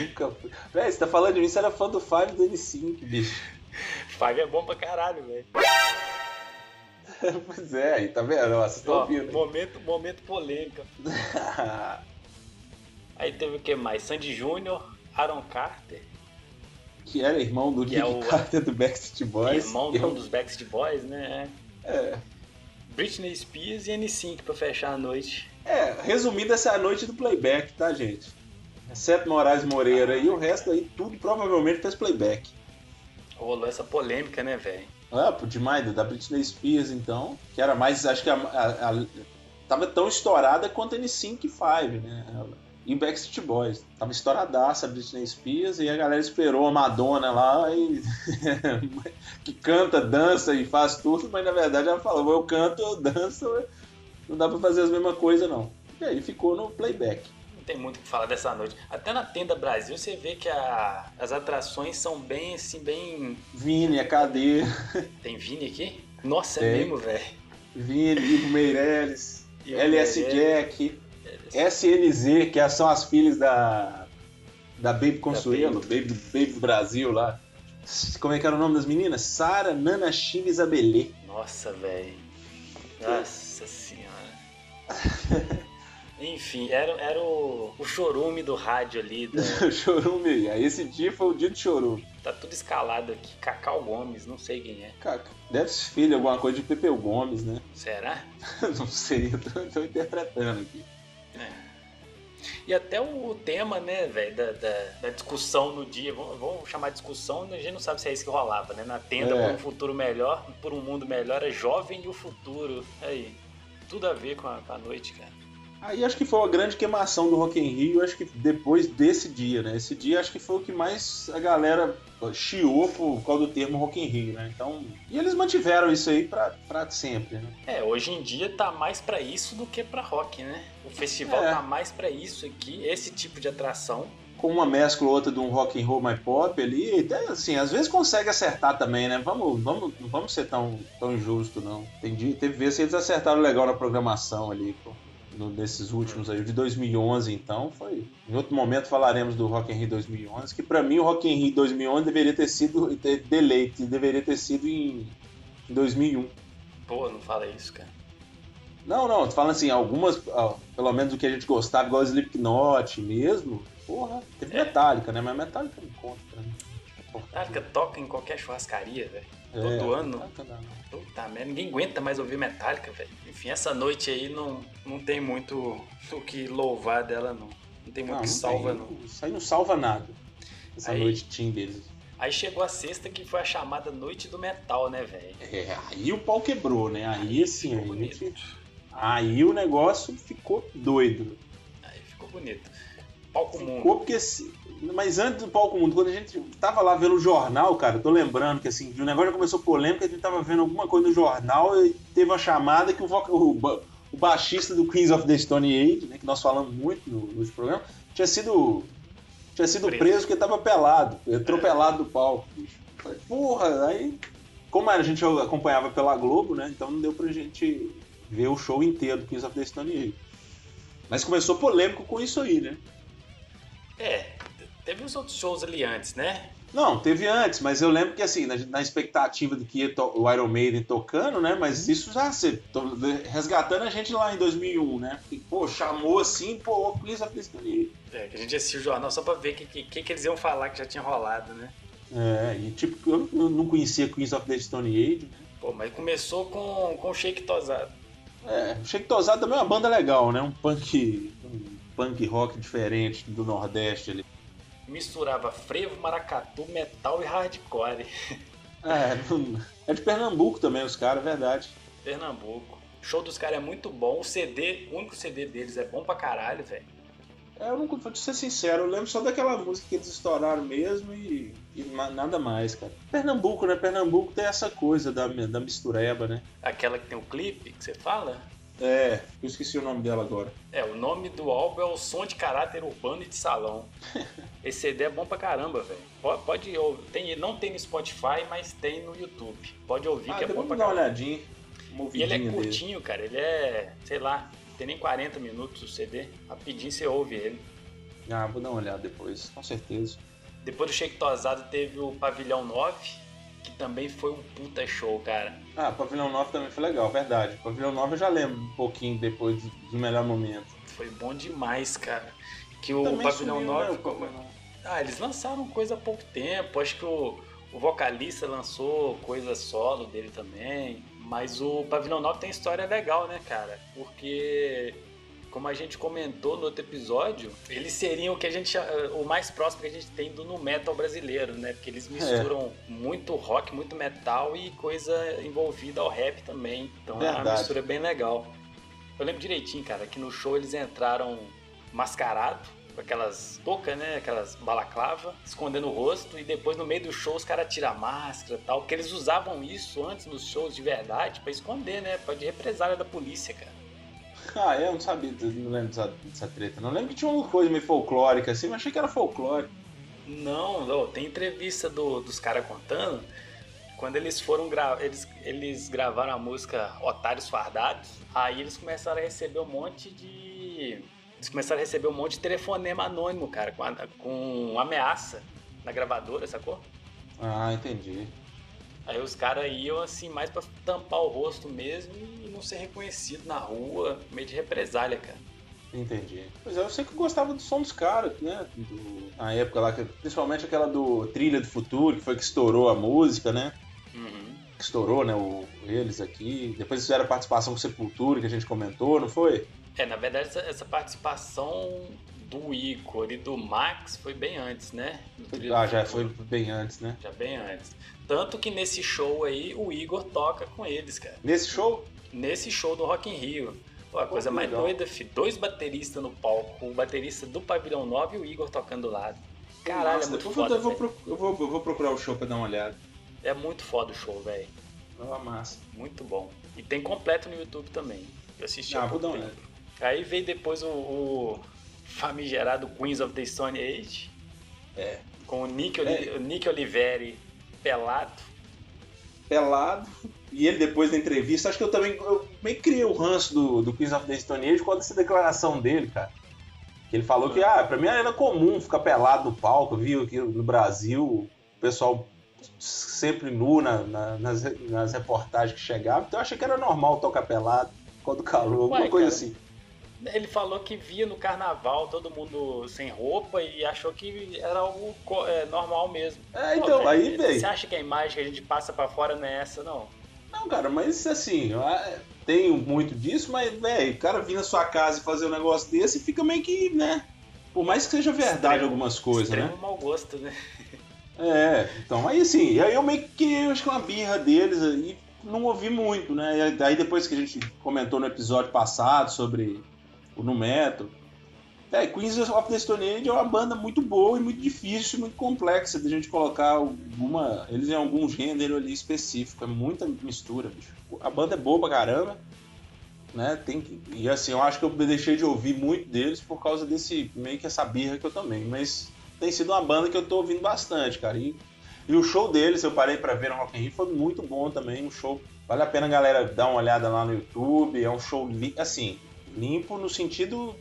Nunca fui. Véi, você tá falando de mim, você era fã do Five do N5, bicho. Five é bom pra caralho, velho. pois é, aí tá vendo? Ó, Vocês estão Ó, ouvindo. momento, momento polêmica. Aí teve o que mais? Sandy Júnior, Aaron Carter, que era irmão do Nick é o- Carter do Backstreet Boys. irmão de um dos Backstreet Boys, né? É. Britney Spears e N5 pra fechar a noite. É, resumindo, essa é a noite do playback, tá, gente? Exceto Moraes Moreira e o resto aí, tudo provavelmente fez playback. Rolou essa polêmica, né, velho? Pô, demais, da Britney Spears, então. Que era mais, acho que a, a- a- tava tão estourada quanto a N5 e Five, né? E Backstreet Boys. Tava estouradaça a Britney Spears e a galera esperou a Madonna lá e. que canta, dança e faz tudo, mas na verdade ela falou: eu canto, eu danço, não dá pra fazer as mesmas coisas não. E aí ficou no playback. Tem muito o que falar dessa noite. Até na Tenda Brasil você vê que a- as atrações são bem, assim, bem... Vini, a cadeia, Tem Vini aqui? Nossa, Tem. é mesmo, velho. Vini, Ivo Meirelles, LS. Jack. SNZ, que são as filhas da, da Baby Consuelo, Baby. do, Baby do Brasil lá. Como é que era o nome das meninas? Sara, Nana, Chiva e Isabelê. Nossa, velho. Nossa senhora. Enfim, era, era o, o chorume do rádio ali. da- chorume. Aí esse dia foi o dia do chorume. tá tudo escalado aqui. Cacau Gomes, não sei quem é. Cara, Deve ser filho, alguma coisa de Pepeu Gomes, né? Será? Não sei, eu tô, tô interpretando aqui. E até o tema, né, velho, da, da, da discussão no dia, vamos, vamos chamar de discussão, a gente não sabe se é isso que rolava, né? Na tenda É. por um futuro melhor, por um mundo melhor, é jovem e o futuro. Aí, tudo a ver com a, com a noite, cara. Aí acho que foi uma grande queimação do Rock in Rio, acho que depois desse dia, né? Esse dia acho que foi o que mais a galera chiou por causa do termo Rock in Rio, né? Então, e eles mantiveram isso aí pra, pra sempre, né? É, hoje em dia tá mais pra isso do que pra rock, né? O festival É. tá mais pra isso aqui, esse tipo de atração. Com uma mescla ou outra de um rock and roll mais pop ali, até, assim, às vezes consegue acertar também, né? Vamos, vamos, não vamos ser tão, tão injusto, não. Tem dia, teve vezes que eles acertaram legal na programação ali, pô. No, nesses últimos aí, o de 2011, então, foi... Em outro momento falaremos do Rock in Rio 2011, que pra mim o Rock in Rio 2011 deveria ter sido ter deleite, deveria ter sido em, em 2001. Pô, não fala isso, cara. Não, não, tô falando assim, algumas, pelo menos do que a gente gostava, igual Slipknot mesmo, porra, teve É. Metallica, né? Mas Metallica não conta pra mim. Metallica toca em qualquer churrascaria, velho. É, todo ano. Metallica não. Puta merda, ninguém aguenta mais ouvir Metallica, velho. Enfim, essa noite aí não, não tem muito o que louvar dela, não. Não tem muito Não, que salva, tem. não. Isso aí não salva nada. Essa Aí- noite team deles. Aí chegou a sexta que foi a chamada Noite do Metal, né, velho? É, aí o pau quebrou, né? Aí assim, ficou aí, aí o negócio ficou doido. Aí ficou bonito. Palco Ficou Mundo. porque assim, mas antes do palco mundo, quando a gente tava lá vendo o jornal, cara, tô lembrando que assim, o negócio já começou polêmica, a gente tava vendo alguma coisa no jornal e teve uma chamada que o, o, o baixista do Queens of the Stone Age, né, que nós falamos muito no, no programa, tinha sido tinha sido Preso. preso porque tava pelado, entrou pelado do palco. bicho. Porra, aí como a gente acompanhava pela Globo, né, então não deu pra gente ver o show inteiro do Queens of the Stone Age. Mas começou polêmico com isso aí, né? É, teve os outros shows ali antes, né? Não, teve antes, mas eu lembro que assim, na, na expectativa de que ia o Iron Maiden tocando, né? Mas isso já se resgatando a gente lá em 2001, né? Porque, pô, chamou assim, pô, Please of Destiny. É, que a gente assistiu o jornal só pra ver o que, que, que, eles iam falar que já tinha rolado, né? É, e tipo, eu eu não conhecia Queens of the Stone Age. né? Pô, mas começou com, com o Shake Tosado. É, Shake Tosado também é uma banda legal, né? Um punk, um punk rock diferente do Nordeste ali. Misturava frevo, maracatu, metal e hardcore. É, é de Pernambuco também os caras, é verdade. Pernambuco. O show dos caras é muito bom. O CD, o único CD deles é bom pra caralho, velho. É, eu não vou te ser sincero, eu lembro só daquela música que eles estouraram mesmo e, e nada mais, cara. Pernambuco, né? Pernambuco tem essa coisa da, da mistureba, né? Aquela que tem o clipe que você fala. É, eu esqueci o nome dela agora. É, o nome do álbum é o Som de Caráter Urbano e de Salão. Esse CD é bom pra caramba, velho. Pode, pode ouvir. Tem, não tem no Spotify, mas tem no YouTube. Pode ouvir Ah, que é bom pra me dá uma caramba. olhadinha. Uma E ele é ouvidinha dele. curtinho, cara. Ele é, sei lá, não tem nem 40 minutos o CD. Rapidinho você ouve ele. Ah, vou dar uma olhada depois, com certeza. Depois do Shake Tosado teve o Pavilhão 9, que também foi um puta show, cara. Ah, Pavilhão 9 também foi legal, verdade. Pavilhão 9 eu já lembro um pouquinho depois do, melhor momento. Foi bom demais, cara. Que o Também Pavilhão sumiu, 9 né, ficou- Pavilhão 9. Ah, eles lançaram coisa há pouco tempo. Acho que o, o vocalista lançou coisa solo dele também. Mas o Pavilhão 9 tem história legal, né, cara? Porque, como a gente comentou no outro episódio, eles seriam o que a gente o mais próximo que a gente tem do no metal brasileiro, né? Porque eles misturam muito rock, muito metal e coisa envolvida ao rap também. Então é uma Verdade. mistura bem legal. Eu lembro direitinho, cara, que no show eles entraram mascarado, com aquelas toucas, né? Aquelas balaclava, escondendo o rosto, e depois no meio do show os caras tiram a máscara e tal, porque eles usavam isso antes nos shows de verdade pra esconder, né? Pra de represália da polícia, cara. Ah, eu não sabia, não lembro dessa, dessa treta. Não lembro que tinha uma coisa meio folclórica assim, mas achei que era folclórico. Não, não, tem entrevista do- dos caras contando quando eles foram gra eles, eles gravaram a música Otários Fardados, aí eles começaram a receber um monte de. Eles começaram a receber um monte de telefonema anônimo, cara, com, a- com ameaça na gravadora, sacou? Ah, entendi. Aí os caras iam assim mais pra tampar o rosto mesmo e não ser reconhecido na rua, meio de represália, cara. Entendi. Pois é, eu sei que eu gostava do som dos caras, né? Do- na época lá, principalmente aquela do Trilha do Futuro, que foi que estourou a música, né? Uhum. Que estourou, né? O, eles aqui. Depois fizeram a participação com Sepultura, que a gente comentou, não foi? É, na verdade, essa, essa participação do Igor e do Max foi bem antes, né? Ah, já foi bem antes, né? Já bem antes. Tanto que nesse show aí, o Igor toca com eles, cara. Nesse show, Nesse show do Rock in Rio. Pô, a coisa mais legal. doida, fi. Dois bateristas no palco. O baterista do Pavilhão 9 e o Igor tocando do lado. Caralho, Nossa, é muito foda, eu, vou, eu, vou, eu vou procurar o show pra dar uma olhada. É muito foda o show, velho. Ah, massa. Muito bom. E tem completo no YouTube também. Eu assisti Ah, vou dar uma tempo. Aí veio depois o, o famigerado Queens of the Stone Age. É. Com o Nick, o Nick Oliveri pelado. pelado. E ele depois da entrevista, acho que eu também eu meio criei o ranço do, do Queens of the Stone Age quando essa declaração dele, cara. Que ele falou que, ah, pra mim era comum ficar pelado no palco, eu vi aqui no Brasil, o pessoal sempre nu na- na- nas, nas reportagens que chegavam, então eu achei que era normal tocar pelado, quando calor, alguma coisa cara. assim. Ele falou que via no carnaval todo mundo sem roupa e achou que era algo é, normal mesmo. É, Pô, então, velho, aí, velho. Você acha que a imagem que a gente passa pra fora não é essa, não? Não, cara, mas assim, eu ah, tenho muito disso, mas, velho, o cara vir na sua casa e fazer um negócio desse fica meio que, né? Por mais que seja verdade Extremo- algumas coisas, né? Extremo mau gosto, né? É, então aí assim, aí eu meio que criei, acho que uma birra deles e não ouvi muito, né? Aí depois que a gente comentou no episódio passado sobre o Numeto, é, Queens of the Stone Age é uma banda muito boa e muito difícil, muito complexa de a gente colocar alguma, eles em algum gênero ali específico, é muita mistura, bicho. A banda é boa pra caramba, né? Tem que, e assim, eu acho que eu deixei de ouvir muito deles por causa desse meio que essa birra que eu também, mas tem sido uma banda que eu tô ouvindo bastante, cara. E, e o show deles, eu parei pra ver no Rock in Rio, foi muito bom também. Um show. Vale a pena galera dar uma olhada lá no YouTube. É um show, assim, limpo no sentido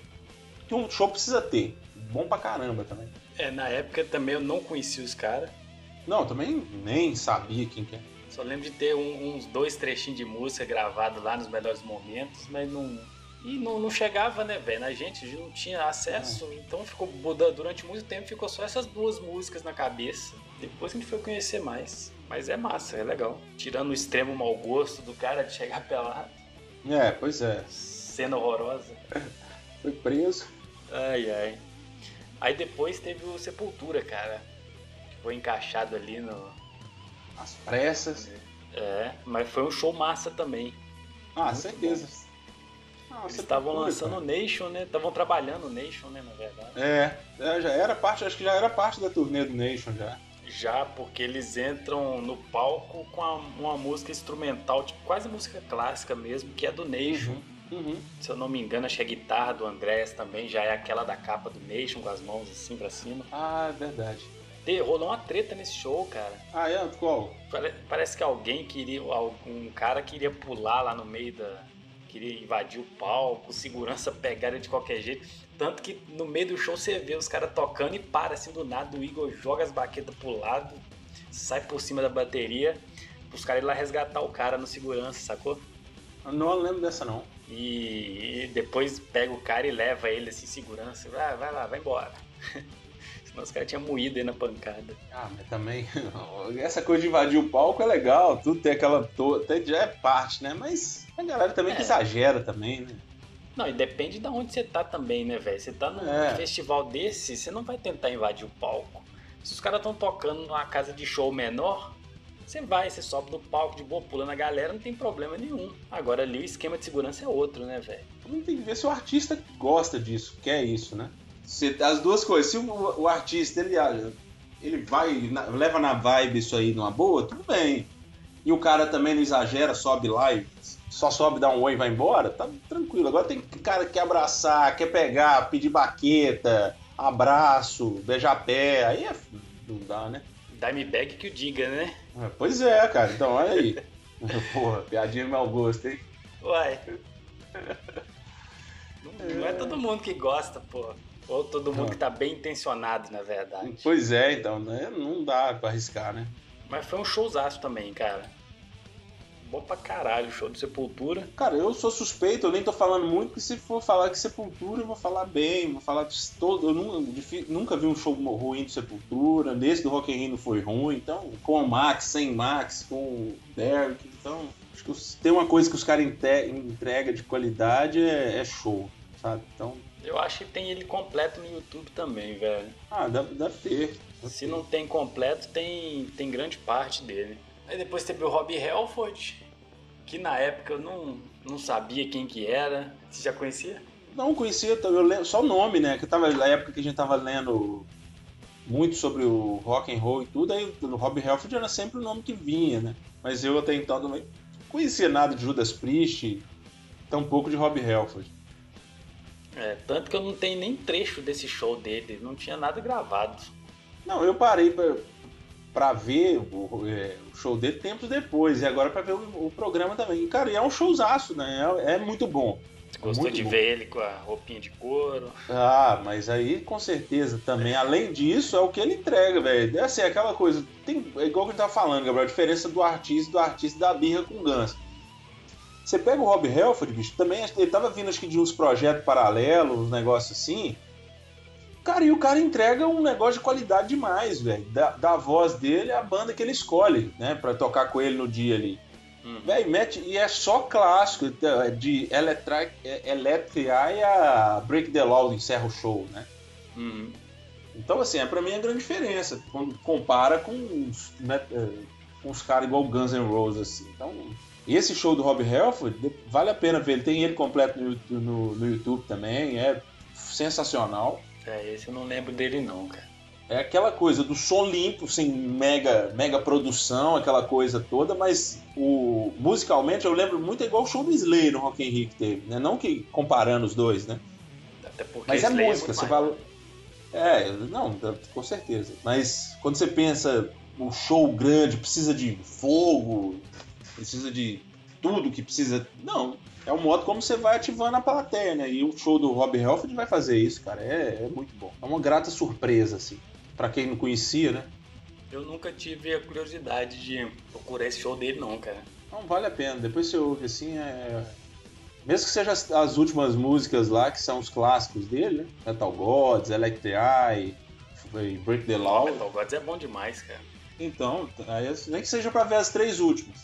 que um show precisa ter. Bom pra caramba também. É, na época também eu não conhecia os caras. Não, também nem sabia quem que é. Só lembro de ter um- uns dois trechinhos de música gravado lá nos melhores momentos, mas não. E não, não chegava, né, velho? A gente não tinha acesso, então ficou durante muito tempo ficou só essas duas músicas na cabeça. Depois a gente foi conhecer mais. Mas é massa, é legal. Tirando o extremo mau gosto do cara de chegar pelado, É, pois é. Cena horrorosa. Foi preso. Ai, ai. Aí depois teve o Sepultura, cara. Que foi encaixado ali no. As pressas. É, mas foi um show massa também. Ah, Muito certeza. Ah, Eles estavam lançando o. Nation, né? Estavam trabalhando o Nation, né, na verdade. É, é, já era parte, acho que já era parte da turnê do Nation já. Já porque eles entram no palco com a- uma música instrumental, tipo quase música clássica mesmo, que é do Nation. Uhum. Se eu não me engano, acho que a guitarra do Andrés também já é aquela da capa do Nation, com as mãos assim pra cima. Ah, é verdade. E rolou uma treta nesse show, cara. Ah, é? Qual? Pare- Parece que alguém queria. Um cara queria pular lá no meio da. Queria invadir o palco, segurança pegar ele de qualquer jeito. Tanto que no meio do show você vê os caras tocando e para assim do nada. O Igor joga as baquetas pro lado, sai por cima da bateria, os caras ir lá resgatar o cara no segurança, sacou? Eu Não lembro dessa não. E, depois pega o cara e leva ele assim, segurança. Vai, vai lá, vai embora. Os caras tinham moído aí na pancada. Ah, mas também. Essa coisa de invadir o palco é legal, tudo tem aquela. to- Até já é parte, né? Mas a galera também que É. exagera também, né? Não, e depende de onde você tá também, né, velho? Você tá num É. festival desse, você não vai tentar invadir o palco. Se os caras estão tocando numa casa de show menor, você vai, você sobe no palco de boa, pula na galera, não tem problema nenhum. Agora ali o esquema de segurança é outro, né, velho? Não tem que ver se o artista gosta disso, quer isso, né? Se- as duas coisas. Se o, o artista ele, ele vai, na- leva na vibe isso aí numa boa, tudo bem. E o cara também não exagera, sobe lá e só sobe, dá um oi e vai embora, tá tranquilo. Agora tem cara que quer abraçar, quer pegar, pedir baqueta, abraço, beijar pé, aí é, não dá, né? Dimebag que o diga, né? É, Pois é, cara, então olha aí. Porra, piadinha mau gosto, hein? Uai. Não, não é todo mundo que gosta, pô. Ou todo mundo que tá bem intencionado, na verdade. Pois é, então, né? não dá pra arriscar, né? Mas foi um showzaço também, cara. Bom pra caralho o show do Sepultura. Cara, eu sou suspeito, eu nem tô falando muito, porque se for falar que Sepultura, eu vou falar bem, vou falar de todo. Eu nunca, nunca vi um show ruim do Sepultura, nesse do Rock in Rio não foi ruim, então, com o Max, sem Max, com o Derek, então. Acho que tem uma coisa que os caras entre- entregam de qualidade é, é show, sabe? Então, Eu acho que tem ele completo no YouTube também, velho. ah, deve, deve ter. Se não tem completo, tem, tem grande parte dele. Aí depois teve o Rob Halford, que na época eu não, não sabia quem que era. Você já conhecia? Não conhecia, eu lembro, só o nome, né? Que tava na época que a gente tava lendo muito sobre o rock and roll e tudo, aí o Rob Halford era sempre o nome que vinha, né? Mas eu até então não conhecia nada de Judas Priest, tampouco de Rob Halford. É, tanto que eu não tenho nem trecho desse show dele, não tinha nada gravado. Não, eu parei pra, pra ver o, é, o show dele tempos depois, e agora pra ver o, o programa também. E, cara, e é um showzaço, né? É, é muito bom. Gostou Muito de bom. ver ele com a roupinha de couro? Ah, mas aí com certeza também, além disso, é o que ele entrega, velho. É assim, aquela coisa, tem, é igual que a gente tava falando, Gabriel, a diferença do artista do artista da birra com o Guns. Você pega o Rob Halford, bicho, também ele tava vindo acho que de uns projetos paralelos, uns negócios assim. Cara, e o cara entrega um negócio de qualidade demais, velho. Da, da voz dele, a banda que ele escolhe, né, pra tocar com ele no dia ali. Uhum. Véi, mete, e é só clássico, então, de Electric, Electric Eye a Break the Law encerra o show, né? Uhum. Então, assim, é pra mim a grande diferença, quando compara com os, né, com os caras igual Guns N' Roses, assim. Então, esse show do Rob Halford, vale a pena ver, ele tem ele completo no, no, no YouTube também, é sensacional. É, esse eu não lembro dele não, cara. É aquela coisa do som limpo, sem mega, mega produção, aquela coisa toda, mas o, musicalmente eu lembro muito é igual o show do Slayer no Rock in Rio que teve, né? Não que comparando os dois, né? Até porque Mas é Slayer música, muito você fala. É, não, com certeza. Mas quando você pensa o show grande, precisa de fogo, precisa de tudo que precisa. Não. É o modo como você vai ativando a plateia, né? E o show do Rob Halford vai fazer isso, cara. É, é muito bom. É uma grata surpresa, assim. Pra quem não conhecia, né? Eu nunca tive a curiosidade de procurar esse show dele não, cara. Não vale a pena. Depois você ouve assim, é. Mesmo que seja as, as últimas músicas lá, que são os clássicos dele, né? Metal Gods, Electric Eye, Break the Law. Metal Gods é bom demais, cara. Então, nem que seja pra ver as três últimas.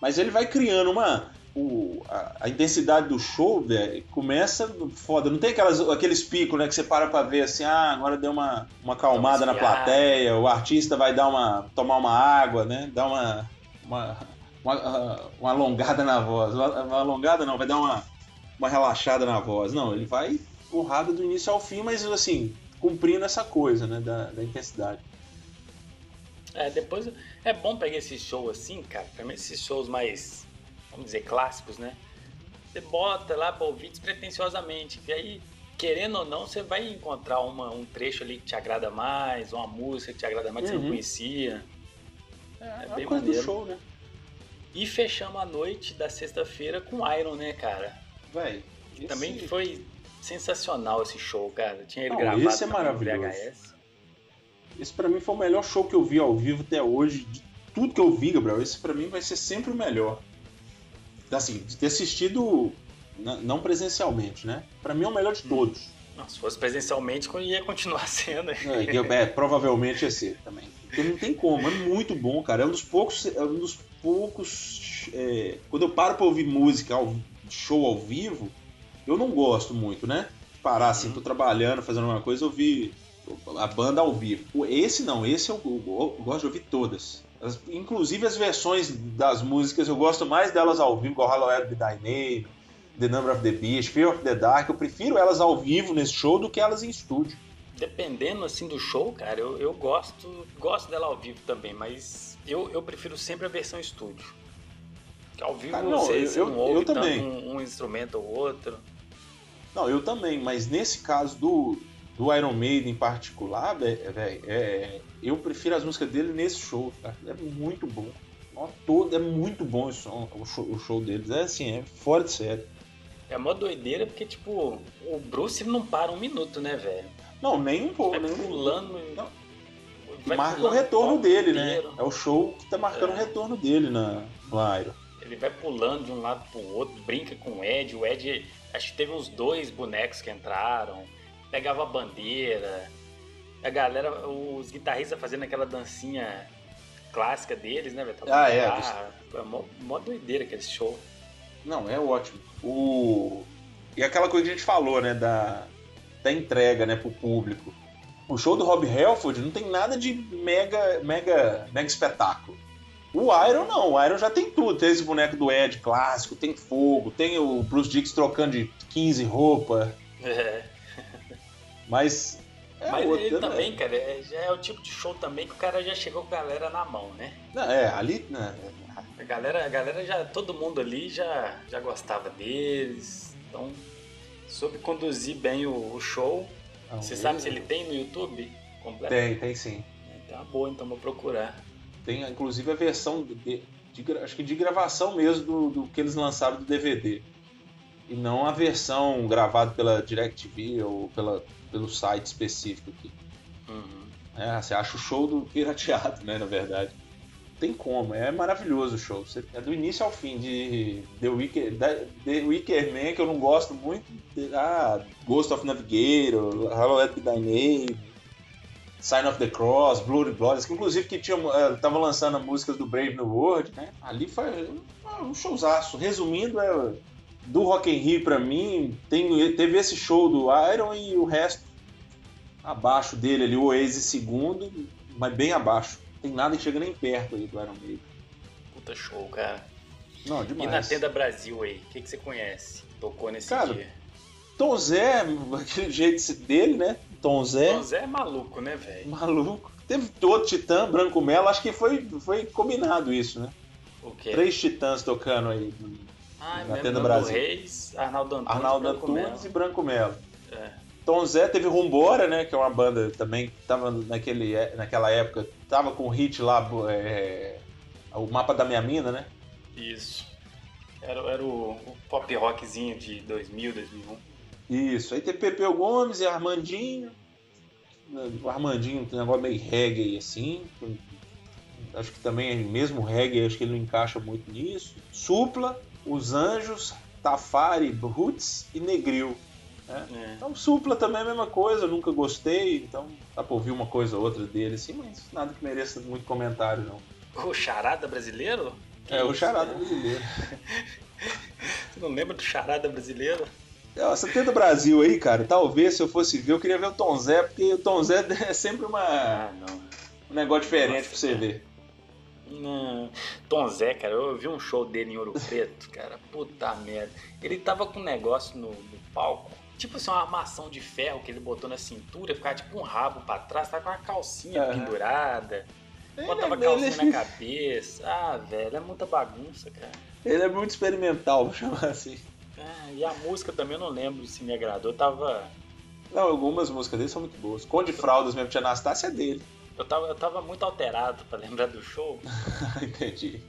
Mas ele vai criando uma. O- a, a intensidade do show, velho, começa foda. Não tem aquelas, aqueles picos, né? Que você para pra ver assim, ah, agora deu uma, uma acalmada na plateia, o artista vai dar uma. tomar uma água, né? Dar uma. uma, uma, uma alongada na voz. Uma, uma alongada não, vai dar uma, uma relaxada na voz. Não, ele vai porrada do início ao fim, mas assim, cumprindo essa coisa, né? Da, da intensidade. É, depois é bom pegar esse show assim, cara. Pra esses shows mais, vamos dizer, clássicos, né? Você bota lá pra ouvir despretensiosamente. E aí, querendo ou não, você vai encontrar uma, um trecho ali que te agrada mais, uma música que te agrada mais que você Uhum. não conhecia. É, É uma bem coisa maneiro. do show, né? E fechamos a noite da sexta-feira com Iron, né, cara? Véi, Também esse- foi sensacional esse show, cara. Tinha ele Não, gravado esse é também maravilhoso. VHS. Esse pra mim foi o melhor show que eu vi ao vivo até hoje. De tudo que eu vi, Gabriel, esse pra mim vai ser sempre o melhor. Assim, de ter assistido não presencialmente, né? Pra mim é o melhor de todos. Não, se fosse presencialmente, ia continuar sendo. É, é, provavelmente ia ser também. Porque não tem como, é muito bom, cara. É um dos poucos. É um dos poucos. é, quando eu paro pra ouvir música, ao- show ao vivo, eu não gosto muito, né? Parar assim, tô trabalhando, fazendo uma coisa, ouvir a banda ao vivo. Esse não, esse eu, eu- eu gosto de ouvir todas. As- inclusive as versões das músicas, eu gosto mais delas ao vivo, igual Halloween Be Thy Name, The Number of the Beast, Fear of the Dark. Eu prefiro elas ao vivo nesse show do que elas em estúdio. Dependendo assim do show, cara, eu, eu gosto gosto dela ao vivo também, mas eu, eu prefiro sempre a versão estúdio. Que ao vivo Ah, não, você, eu- você eu- não ouve eu também. Um, um instrumento ou outro. Não, eu também, mas nesse caso do, do Iron Maiden em particular, véi, é, eu prefiro as músicas dele nesse show, cara. É muito bom. Todo, é muito bom o, som- o show, o show deles. É assim, é fora de série. É mó doideira porque, tipo, o Bruce não para um minuto, né, velho? Não, nem um pouco. Vai Nem pulando. Não. vai Marca o pulando retorno palco dele, né? inteiro. É o show que tá marcando É. o retorno dele na, no Iron. Ele vai pulando de um lado pro outro, brinca com o Ed. O Ed, acho que teve uns dois bonecos que entraram, pegava a bandeira. A galera, os guitarristas fazendo aquela dancinha clássica deles, né, velho? Ah, é. É mó, mó doideira aquele show. Não, é ótimo. O... E aquela coisa que a gente falou, né? Da, da entrega, né, pro público. O show do Rob Halford não tem nada de mega, mega, mega espetáculo. O Iron não, o Iron já tem tudo. Tem esse boneco do Ed clássico, tem fogo, tem o Bruce Dix trocando de 15 roupa, É. mas. É Mas outra, ele né? também, cara, é- é o tipo de show também que o cara já chegou com a galera na mão, né? Não, é, ali. né, A galera, a galera já, todo mundo ali já, já gostava deles, então soube conduzir bem o, o show. não, Você sabe se ele tem no YouTube completo? Tem, tem sim. Tá boa, então vou procurar. Tem inclusive a versão de, de acho que de gravação mesmo do, do que eles lançaram do DVD. E não a versão gravada pela DirecTV ou pela, pelo site específico aqui. Uhum. É, você acha o show do pirateado, né, na verdade. Tem como, é maravilhoso o show. Você- é do início ao fim, de The Wicker, The Wicker Man, que eu não gosto muito, ah, Ghost of Navigator, Halloween Name, Sign of the Cross, Bloody Blood, que inclusive que tinha, eh, tava lançando músicas do Brave New World, né? Ali foi um showzaço. Resumindo, é, do Rock in Rio pra mim, tem, teve esse show do Iron e o resto abaixo dele ali, o Oasis segundo, mas bem abaixo. Tem nada que chega nem perto aí do Iron Maiden. Puta show, cara. Não, E demais. na Tenda Brasil aí, o que, que você conhece? Tocou nesse Cara, dia. Tom Zé, aquele jeito dele, né? Tom Zé, Então, Zé é maluco, né, velho? maluco. Teve todo Titã, Branco Melo, acho que foi, foi combinado isso, né? O quê? Três Titãs tocando aí. Ah, na mesmo Tenda Brasil. Reis, Arnaldo Antunes, Arnaldo Antunes e Branco Melo. É. Tom Zé teve Rumbora, né? Que é uma banda também que tava naquele, naquela época, tava com o hit lá, é, o mapa da minha mina, né? Isso. Era, era o, o pop rockzinho de 2000, 2001. Isso, aí tem Pepeu Gomes e Armandinho. O Armandinho tem um negócio meio reggae assim. Acho que também, mesmo reggae, acho que ele não encaixa muito nisso. Supla, Os Anjos, Tafari, Roots e Negril. É. Então, Supla também é a mesma coisa, eu nunca gostei, então dá pra ouvir uma coisa ou outra dele assim, mas nada que mereça muito comentário, não. O Charada brasileiro? Que É, o charada né? brasileiro. Você não lembra do Charada brasileiro? É, Você tem do Brasil aí, cara, talvez se eu fosse ver, eu queria ver o Tom Zé, porque o Tom Zé é sempre uma, Ah, um negócio diferente Nossa, pra você ver. Não. Tom Zé, cara, eu vi um show dele em Ouro Preto, cara. Puta merda. Ele tava com um negócio no, no palco. Tipo assim, uma armação de ferro que ele botou na cintura, ficava tipo um rabo pra trás, tava com uma calcinha Aham. pendurada. Botava Ele- calcinha ele- na cabeça. Ah, velho, é muita bagunça, cara. Ele é muito experimental, vou chamar assim. Ah, e a música também eu não lembro se me agradou. Eu tava. Não, algumas músicas dele são muito boas. Conde Fraldas mesmo, Tia Anastácia é dele. Eu tava, eu tava muito alterado pra lembrar do show. Entendi.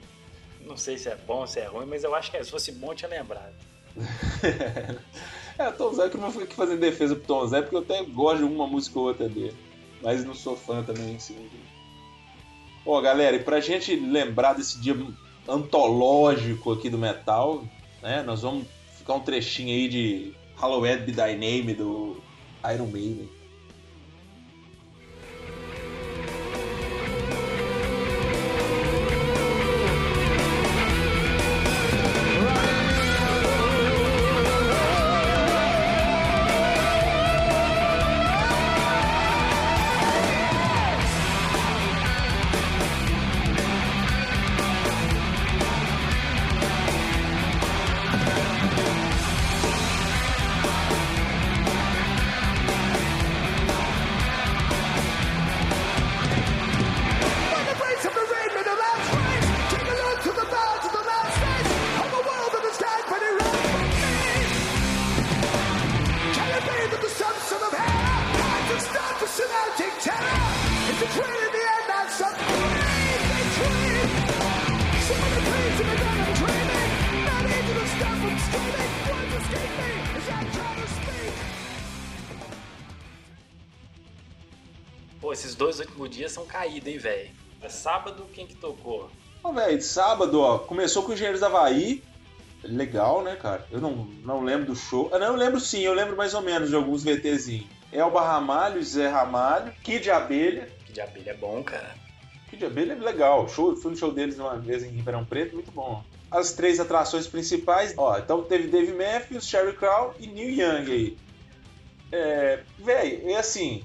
Não sei se é bom, se é ruim, mas eu acho que se fosse bom eu tinha lembrado. é, Tom Zé, que eu não fui aqui fazendo defesa pro Tom Zé, porque eu até gosto de uma música ou outra dele. Mas não sou fã também, assim. Ó, galera, e pra gente lembrar desse dia antológico aqui do metal, né? Nós vamos ficar um trechinho aí de Halloween Be Thy Name do Iron Maiden. Quem que tocou? Ó, velho, sábado, ó, começou com os Engenheiros da Havaí. Legal, né, cara? Eu não, não lembro do show. Ah, não, eu lembro sim, eu lembro mais ou menos de alguns VTzinhos. Elba Ramalho, Zé Ramalho, Kid de Abelha. De abelha é bom, cara. Kid de Abelha é legal. Show, fui no show deles uma vez em Ribeirão Preto, muito bom. As três atrações principais, ó, então teve Dave Matthews, Sherry Crow e Neil Young aí. É, velho, é assim,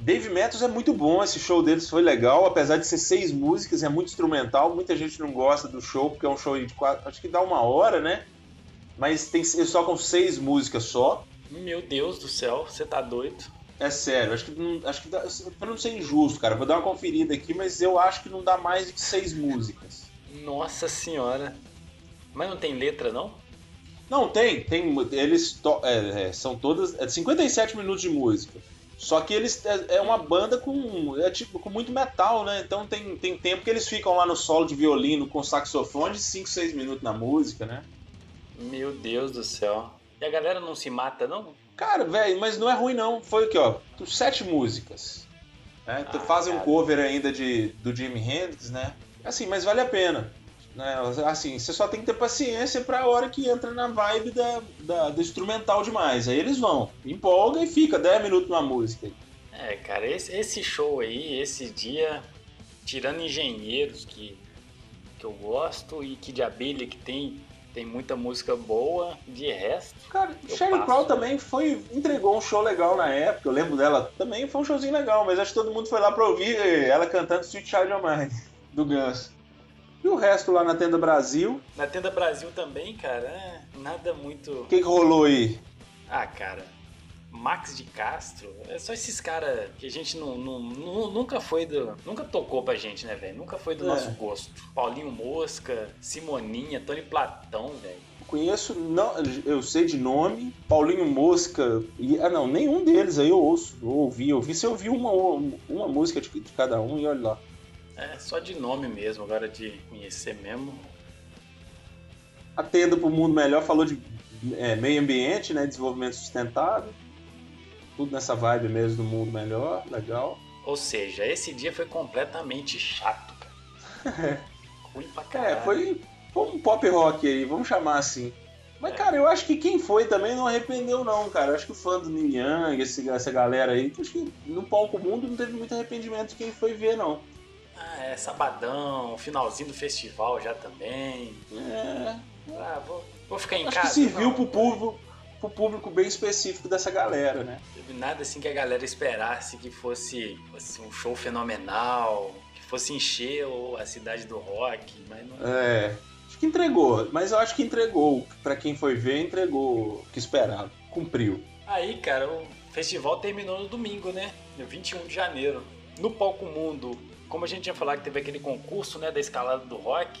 Dave Matthews é muito bom, esse show deles foi legal, apesar de ser seis músicas, é muito instrumental, muita gente não gosta do show, porque é um show de quatro, acho que dá uma hora, né? Mas tem, eles tocam seis músicas só. Meu Deus do céu, você tá doido? É sério, acho que, acho que dá, pra não ser injusto, cara, vou dar uma conferida aqui, mas eu acho que não dá mais de que seis músicas. Nossa senhora. Mas não tem letra, não? Não, tem, tem, eles to- é, é, são todas, é 57 minutos de música. Só que eles é, é uma banda com é tipo com muito metal, né? Então tem, tem tempo que eles ficam lá no solo de violino com saxofone de 5, 6 minutos na música, né? Meu Deus do céu. E a galera não se mata, não? Cara, velho, mas não é ruim não. Foi aqui, ó, sete músicas. Né? Ah, Fazem um cover ainda de, do Jimi Hendrix, né? Assim, mas vale a pena. Né? Assim, você só tem que ter paciência pra hora que entra na vibe da, da- do instrumental demais. Aí eles vão, empolga e fica 10 minutos numa música. É, cara, esse, esse show aí, esse dia, tirando engenheiros que, que eu gosto e que de abelha que tem, tem muita música boa, de resto. Cara, passo. Crow também foi, entregou um show legal na época, eu lembro dela, também foi um showzinho legal, mas acho que todo mundo foi lá pra ouvir ela cantando Sweet Child of Mine, do Guns. E o resto lá na Tenda Brasil, Na Tenda Brasil também, cara, é nada muito. o que, que rolou aí? Ah, cara, Max de Castro, é só esses caras que a gente não, não- nu- nunca foi do. Nunca tocou pra gente, né, velho? Nunca foi do É. nosso gosto. Paulinho Mosca, Simoninha, Tony Platão, velho. Conheço, não, eu sei de nome, Paulinho Mosca, e, ah não, nenhum deles aí eu ouço, eu ouvi, eu ouvi, se eu ouvi uma, uma música de, de cada um e olha lá. É, só de nome mesmo, agora de conhecer mesmo. A Tenda pro Mundo Melhor falou de é, meio ambiente, né, desenvolvimento sustentável, tudo nessa vibe mesmo do mundo melhor, legal. Ou seja, esse dia foi completamente chato, cara. Ruim pra caralho. É, foi, foi um pop rock aí, vamos chamar assim. Mas, cara, eu acho que quem foi também não arrependeu, não, cara. Eu acho que o fã do esse, essa galera aí, acho que no palco mundo não teve muito arrependimento de quem foi ver, não. Ah, é sabadão, finalzinho do festival já também. É, Ah, vou, vou ficar em acho casa. que serviu não. pro público, pro público bem específico dessa galera, né? Teve nada assim que a galera esperasse que fosse, fosse um show fenomenal, que fosse encher a cidade do rock, mas não. É, acho que entregou, mas eu acho que entregou. Pra quem foi ver, entregou o que esperava. Cumpriu. Aí, cara, o festival terminou no domingo, né? No 21 de janeiro. No Palco Mundo, como a gente tinha falado que teve aquele concurso, né, da escalada do rock,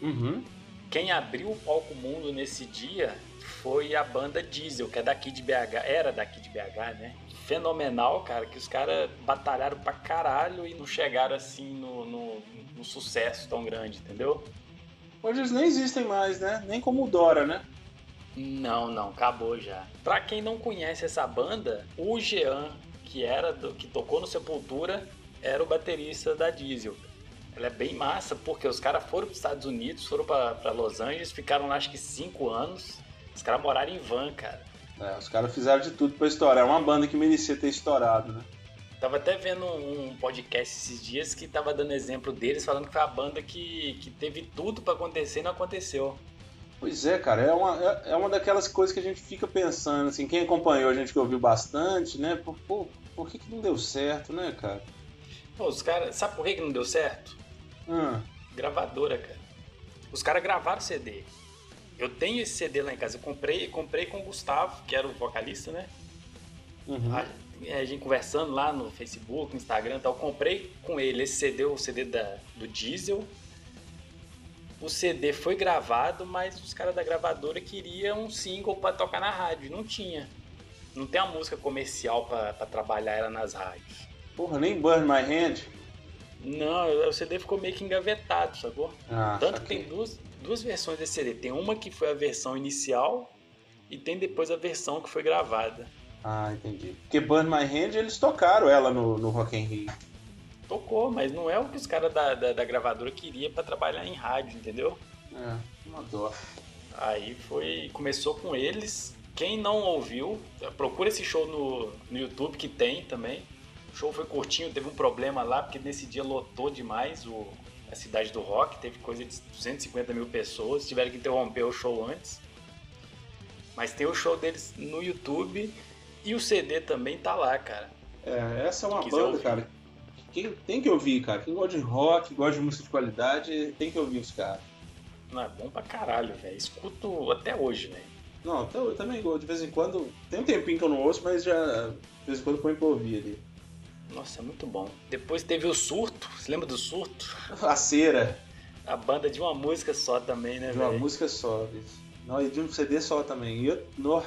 Uhum. quem abriu o Palco Mundo nesse dia foi a banda Diesel, que é daqui de BH, era daqui de BH, né? Fenomenal, cara, que os caras batalharam pra caralho e não chegaram assim no, no, no sucesso tão grande, entendeu? Hoje eles nem existem mais, né? Nem como o Dora, né? Não, não, acabou já. Pra quem não conhece essa banda, o Jean, que era do, que tocou no Sepultura, era o baterista da Diesel. Ela é bem massa, porque os caras foram para os Estados Unidos, foram pra Los Angeles, ficaram lá acho que cinco anos. Os caras moraram em van, cara. É, os caras fizeram de tudo pra estourar. É uma banda que merecia ter estourado, né? Tava até vendo um podcast esses dias que tava dando exemplo deles, falando que foi a banda que, que teve tudo pra acontecer e não aconteceu. Pois é, cara, é uma, é, é uma daquelas coisas que a gente fica pensando, assim, quem acompanhou a gente que ouviu bastante, né? Por, pô, por que, que não deu certo, né, cara? Pô, os caras. Sabe por que, que não deu certo? Ah, Gravadora, cara. Os caras gravaram CD. Eu tenho esse CD lá em casa. Eu comprei, comprei com o Gustavo, que era o vocalista, né? uhum. A, a gente conversando lá no Facebook, no Instagram e tal. Eu comprei com ele esse CD, o CD da, do Diesel. O CD foi gravado, mas os caras da gravadora queriam um single pra tocar na rádio. Não tinha. Não tem uma música comercial pra trabalhar ela nas rádios. Porra, nem Burn My Hand. Não, o CD ficou meio que engavetado, sacou? Ah, Tanto que tem duas, duas versões desse CD. Tem uma que foi a versão inicial e tem depois a versão que foi gravada. Ah, entendi. Porque Burn My Hand eles tocaram ela no, no Rock in Rio. Tocou, mas não é o que os caras da, da, da gravadora queriam pra trabalhar em rádio, entendeu? É, uma dó. Aí foi. Começou com eles. Quem não ouviu, procura esse show no, no YouTube que tem também. O show foi curtinho, teve um problema lá, porque nesse dia lotou demais o, a cidade do rock, teve coisa de 250 mil pessoas, tiveram que interromper o show antes. Mas tem o show deles no YouTube e o CD também tá lá, cara. É, essa é uma banda, ouvir. cara. Quem tem que ouvir, cara. Quem gosta de rock, gosta de música de qualidade, tem que ouvir os caras. Não, é bom pra caralho, velho. Escuto até hoje, velho. Não, até eu também. De vez em quando. Tem um tempinho que eu não ouço, mas já. De vez em quando põe pra ouvir ali. Nossa, é muito bom. Depois teve o Surto, você lembra do Surto? A cera. A banda de uma música só também, né, De uma velho? música só, bicho. Não, e de um CD só também. E eu. No,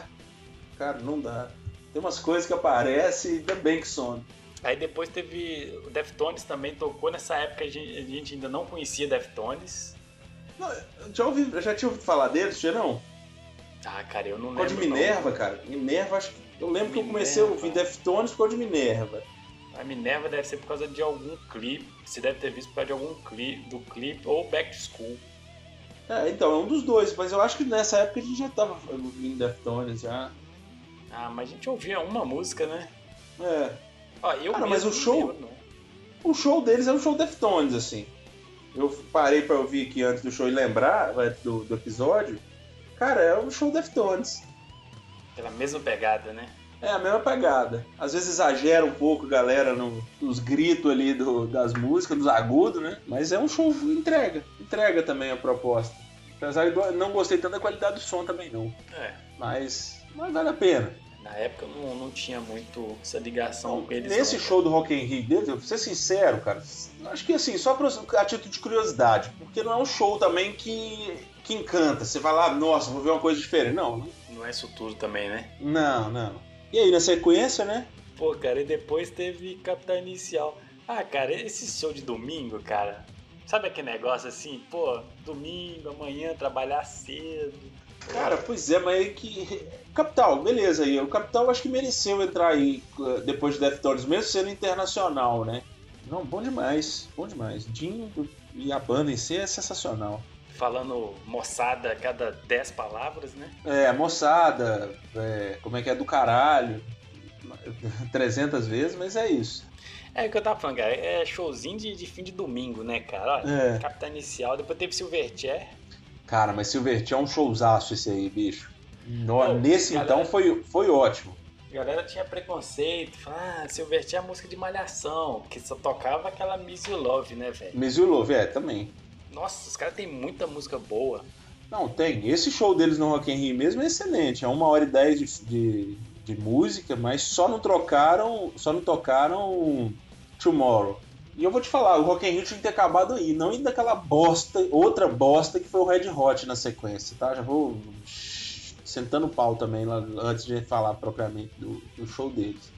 cara, não dá. Tem umas coisas que aparecem e bem que some. Aí depois teve. O Deftones também tocou. Nessa época a gente, a gente ainda não conhecia Deftones. Não, eu já, ouvi, já tinha ouvido falar deles, já não? Ah, cara, eu não Por lembro. de não. Minerva, cara. Minerva, acho que. Eu lembro que eu comecei a ouvir Minerva. Deftones por causa de Minerva. A Minerva deve ser por causa de algum clipe. Você deve ter visto por causa de algum clipe, do clipe ou Back to School. É, então, é um dos dois, mas eu acho que nessa época a gente já tava ouvindo Deftones já. Ah, mas a gente ouvia uma música, né? É. Ó, eu Cara, mas o show- lembro. O show deles é um show Deftones, assim. Eu parei pra ouvir aqui antes do show e lembrar do, do episódio. Cara, é um show Deftones. Pela mesma pegada, né? É a mesma pegada. Às vezes exagera um pouco, galera, no- nos gritos ali do- das músicas, dos agudos, né? Mas é um show entrega. Entrega também a proposta. Apesar de não gostei tanto da qualidade do som também, não. É. Mas, mas vale a pena. Na época eu não, não tinha muito essa ligação com eles. Nesse não. show do Rock in Rio eu vou ser sincero, cara, acho que assim, só pra, a título de curiosidade, porque não é um show também que, que encanta. Você vai lá, nossa, vou ver uma coisa diferente. Não, não- Não é isso tudo também, né? não, não. E aí, na sequência, né? Pô, cara, e depois teve Capital Inicial. Ah, cara, esse show de domingo, cara. Sabe aquele negócio assim, pô, domingo, amanhã, trabalhar cedo. Cara, pois é, mas é que. Capital, beleza aí. O Capital acho que mereceu entrar aí uh, depois de Deftones, mesmo sendo internacional, né? Não, bom demais, bom demais. Dinho e a banda em si é sensacional. Falando moçada a cada 10 palavras, né? É, moçada, é, como é que é do caralho, 300 vezes, mas é isso. É o que eu tava falando, cara. É showzinho de, de fim de domingo, né, cara? Olha, É. Capital Inicial, depois teve Silverchair. Cara, mas Silverchair é um showzaço esse aí, bicho. No- nesse galera. então foi, foi ótimo. A galera tinha preconceito, falava, ah, Silverchair é música de malhação, que só tocava aquela Miss You Love, né, velho? Miss You Love, é, também. Nossa, os caras têm muita música boa. Não, tem. Esse show deles no Rock in Rio mesmo é excelente. É uma hora e dez de, de, de música, mas só não trocaram, só não tocaram Tomorrow. E eu vou te falar, o Rock in Rio tinha que ter acabado aí, não ir daquela bosta, outra bosta que foi o Red Hot na sequência, tá? Já vou sentando o pau também lá, antes de falar propriamente do, do show deles.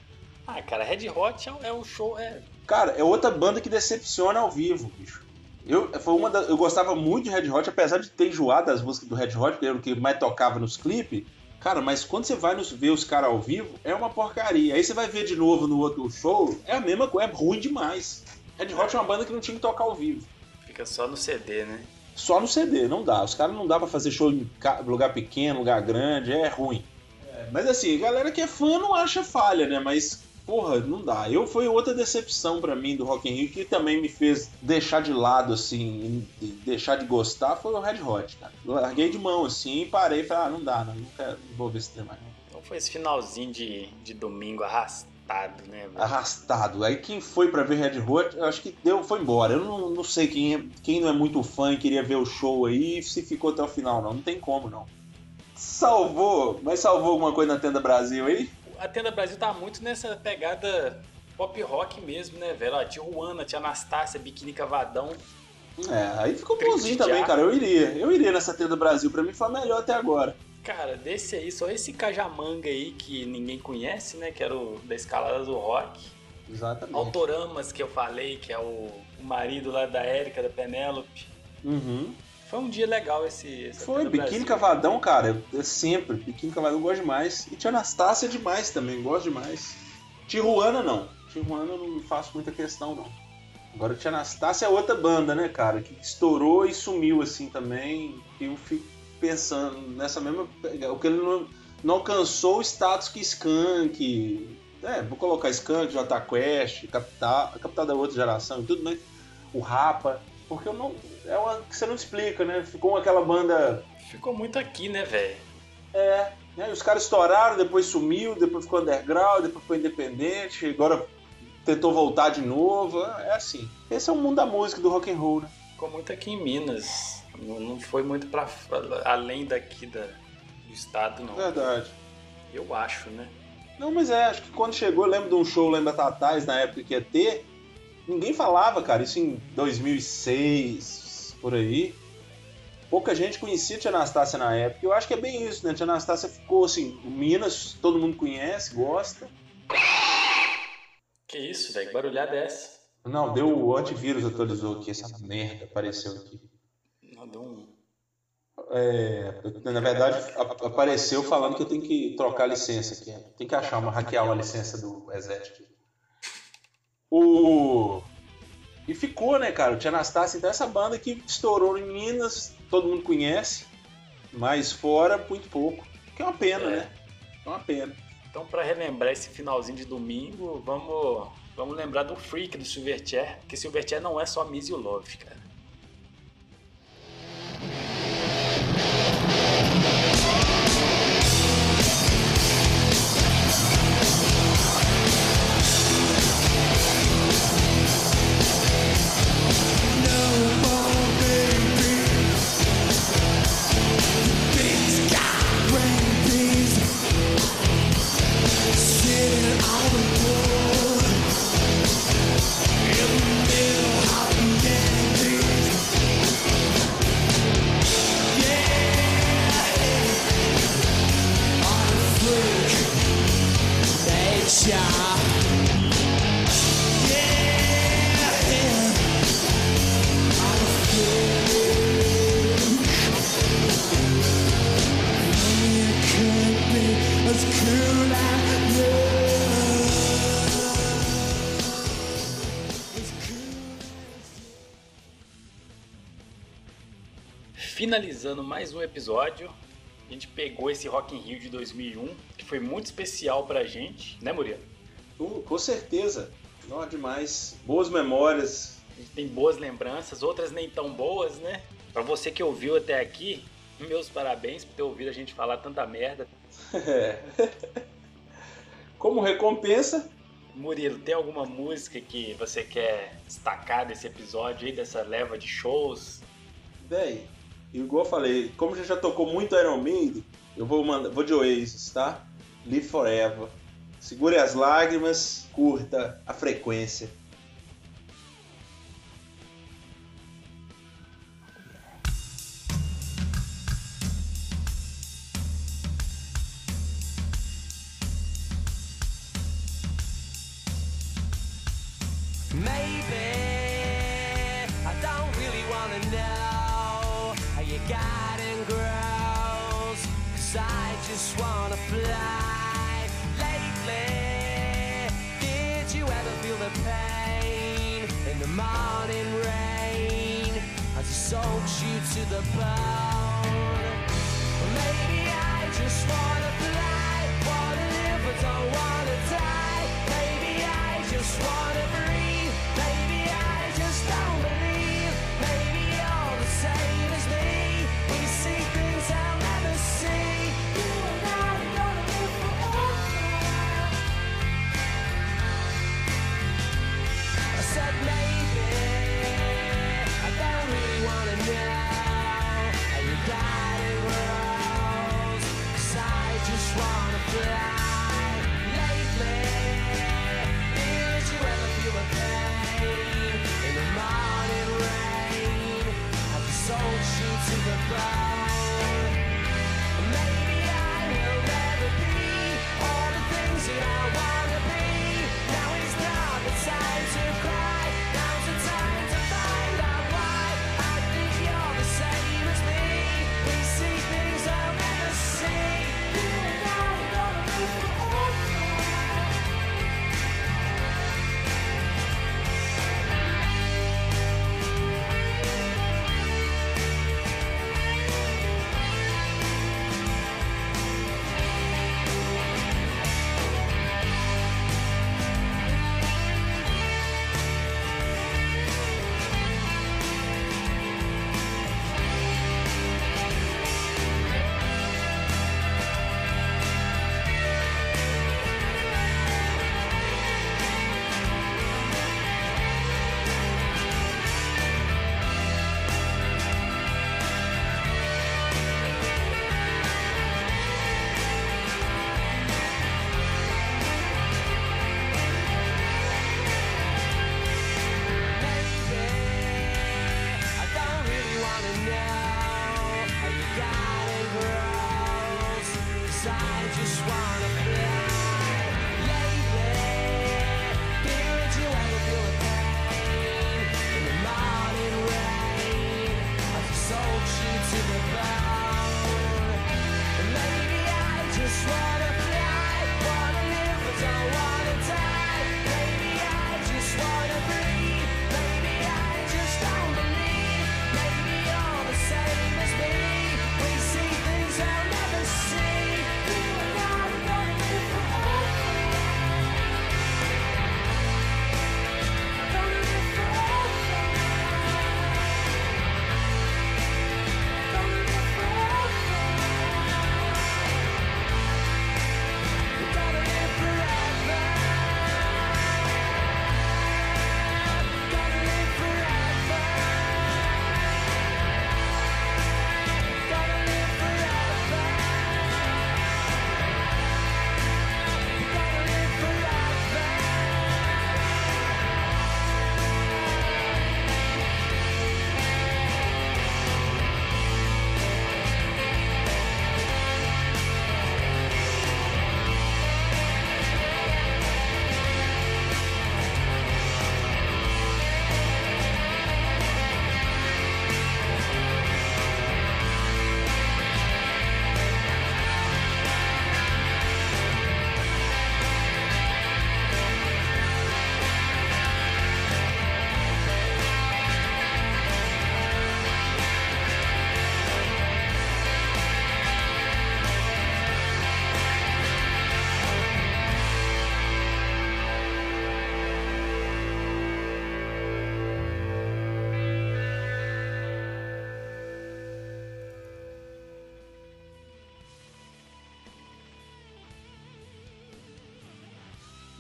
Ah, cara, Red Hot é, é um show, é... Cara, é outra banda que decepciona ao vivo, bicho. Eu, foi uma da- eu gostava muito de Red Hot, apesar de ter enjoado das músicas do Red Hot, que era o que mais tocava nos clipes. Cara, mas quando você vai nos, ver os caras ao vivo, é uma porcaria. Aí você vai ver de novo no outro show, é a mesma coisa, é ruim demais. Red Hot é uma banda que não tinha que tocar ao vivo. Fica só no CD, né? Só no CD, não dá. Os caras não dá pra fazer show em lugar pequeno, lugar grande, é ruim. É, mas assim, a galera que é fã não acha falha, né? Mas, porra, não dá. Eu foi outra decepção pra mim do Rock in Rio que também me fez deixar de lado, assim, deixar de gostar, foi o Red Hot, cara. Larguei de mão, assim, e parei e falei, ah, não dá, não, não, quero, não vou ver esse tema. Então foi esse finalzinho de, de domingo arrastado, né, velho? Arrastado. Aí quem foi pra ver Red Hot, eu acho que deu, foi embora. Eu não, não sei quem, é- quem não é muito fã e queria ver o show aí, se ficou até o final, não. Não tem como, não. Salvou, mas salvou alguma coisa na Tenda Brasil aí? A Tenda Brasil tá muito nessa pegada pop rock mesmo, né, velho? Ó, Tijuana, Tia Anastácia, Biquíni Cavadão. É, aí ficou bonzinho também, cara. Eu iria. Eu iria nessa Tenda Brasil. Pra mim foi a melhor até agora. Cara, desse aí, só esse Cajamanga aí que ninguém conhece, né? Que era o da escalada do rock. Exatamente. Autoramas, que eu falei, que é o, o marido lá da Érica, da Penélope. Uhum. Foi um dia legal esse. Foi, Biquíni. Cavadão, cara. É sempre. Biquíni Cavadão eu gosto demais. E Tia Anastácia demais também, gosto demais. Tijuana não. Tijuana eu não faço muita questão, não. Agora Tia Anastácia é outra banda, né, cara? Que estourou e sumiu assim também. E eu fico pensando nessa mesma. O que ele não, não alcançou o status que Skank. É, vou colocar Skank, J Quest, Capital, Capital da outra geração e tudo, mas o Rapa. Porque eu não. É uma que você não explica, né? Ficou aquela banda. Ficou muito aqui, né, velho? É, né? Os caras estouraram, depois sumiu, depois ficou underground, depois ficou independente, agora tentou voltar de novo. É assim. Esse é o mundo da música, do rock and roll, né? Ficou muito aqui em Minas. Não, foi muito pra além daqui da, do estado, não. Verdade. Eu acho, né? Não, mas é, acho que quando chegou, eu lembro de um show, lembra Tatais, na época que ia ter, ninguém falava, cara, isso em 2006, por aí. Pouca gente conhecia Tia Anastácia na época. Eu acho que é bem isso, né? Tia Anastácia ficou assim, Minas, todo mundo conhece, gosta. Que isso, velho? Que barulhada é essa? Não, deu o antivírus atualizou aqui, essa merda apareceu aqui. Não, deu um. É, na verdade, apareceu falando que eu tenho que trocar a licença aqui. Tem que achar uma, hackear uma licença do exército. O... E ficou, né, cara? O Tia Anastácia, então, essa banda que estourou em Minas, todo mundo conhece, mas fora, muito pouco. Que é uma pena, É. né? É uma pena. Então, pra relembrar esse finalzinho de domingo, vamos, vamos lembrar do Freak do Silverchair, que Silverchair não é só Miss You Love, cara. Finalizando mais um episódio, a gente pegou esse Rock in Rio de 2001, que foi muito especial pra gente, né, Murilo? Uh, com certeza. Não, demais. Boas memórias. A gente tem boas lembranças, outras nem tão boas, né? Pra você que ouviu até aqui, meus parabéns por ter ouvido a gente falar tanta merda. É. Como recompensa, Murilo, tem alguma música que você quer destacar desse episódio aí, dessa leva de shows? Véi, igual eu falei, como a gente já tocou muito Iron Maiden, eu vou mandar, vou de Oasis, tá? Live Forever. Segure as lágrimas, curta a frequência. Maybe morning rain as it soaks you to the bone. Maybe I just wanna fly, wanna live, but don't wanna die. Maybe I just wanna breathe. alive.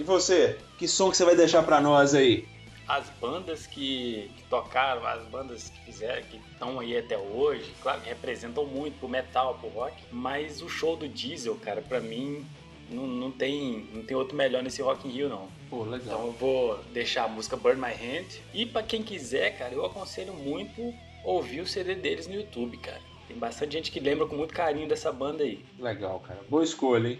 você? Que som que você vai deixar para nós aí? As bandas que, que, tocaram, as bandas que fizeram, que estão aí até hoje, claro que representam muito pro metal, pro rock, mas o show do Diesel, cara, para mim não, não, tem, não tem outro melhor nesse Rock in Rio, não. Pô, legal. Então eu vou deixar a música Burn My Hand. E para quem quiser, cara, eu aconselho muito ouvir o CD deles no YouTube, cara. Tem bastante gente que lembra com muito carinho dessa banda aí. Legal, cara. Boa escolha, hein?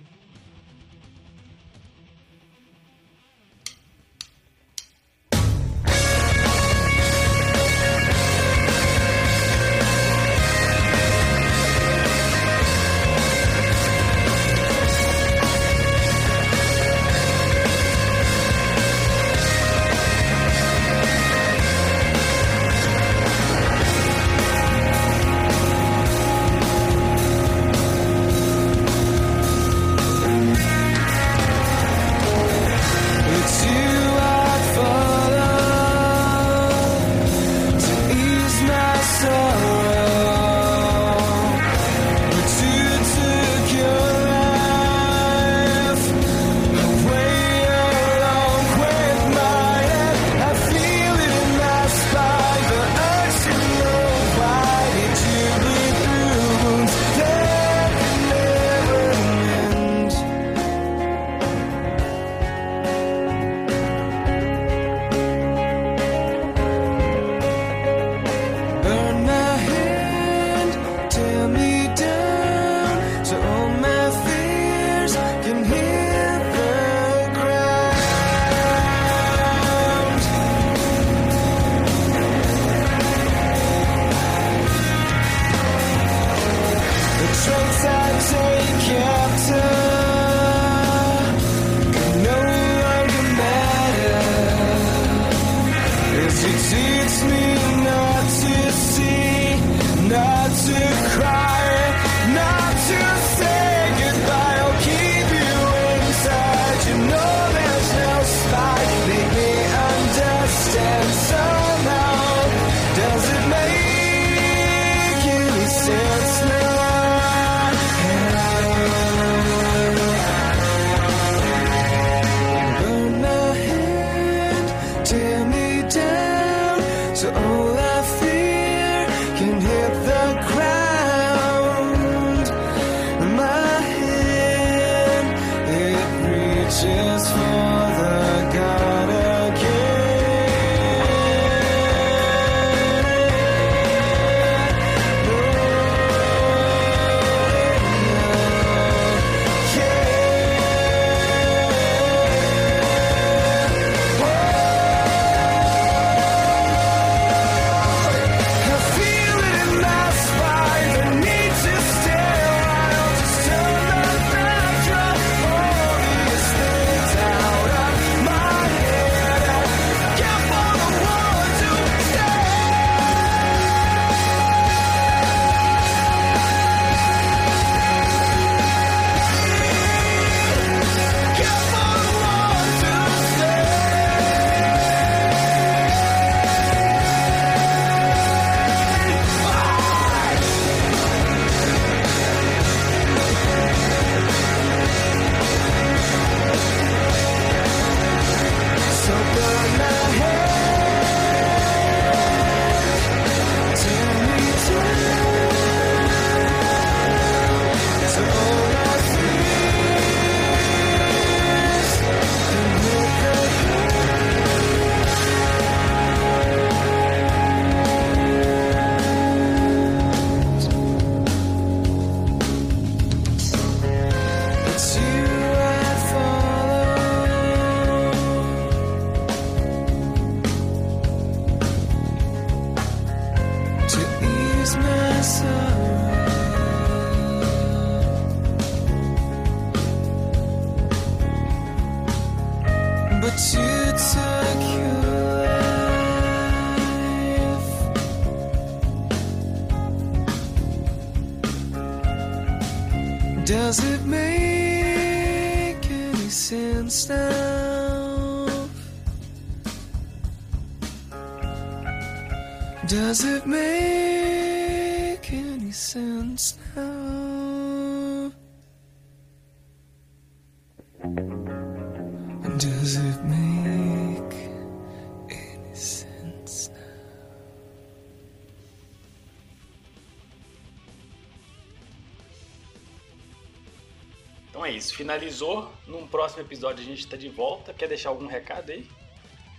finalizou. Num próximo episódio a gente está de volta. Quer deixar algum recado aí?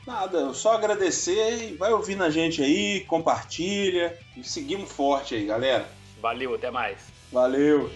Nada, eu só agradecer e vai ouvindo a gente aí, compartilha e seguimos forte aí, galera. Valeu, até mais. Valeu.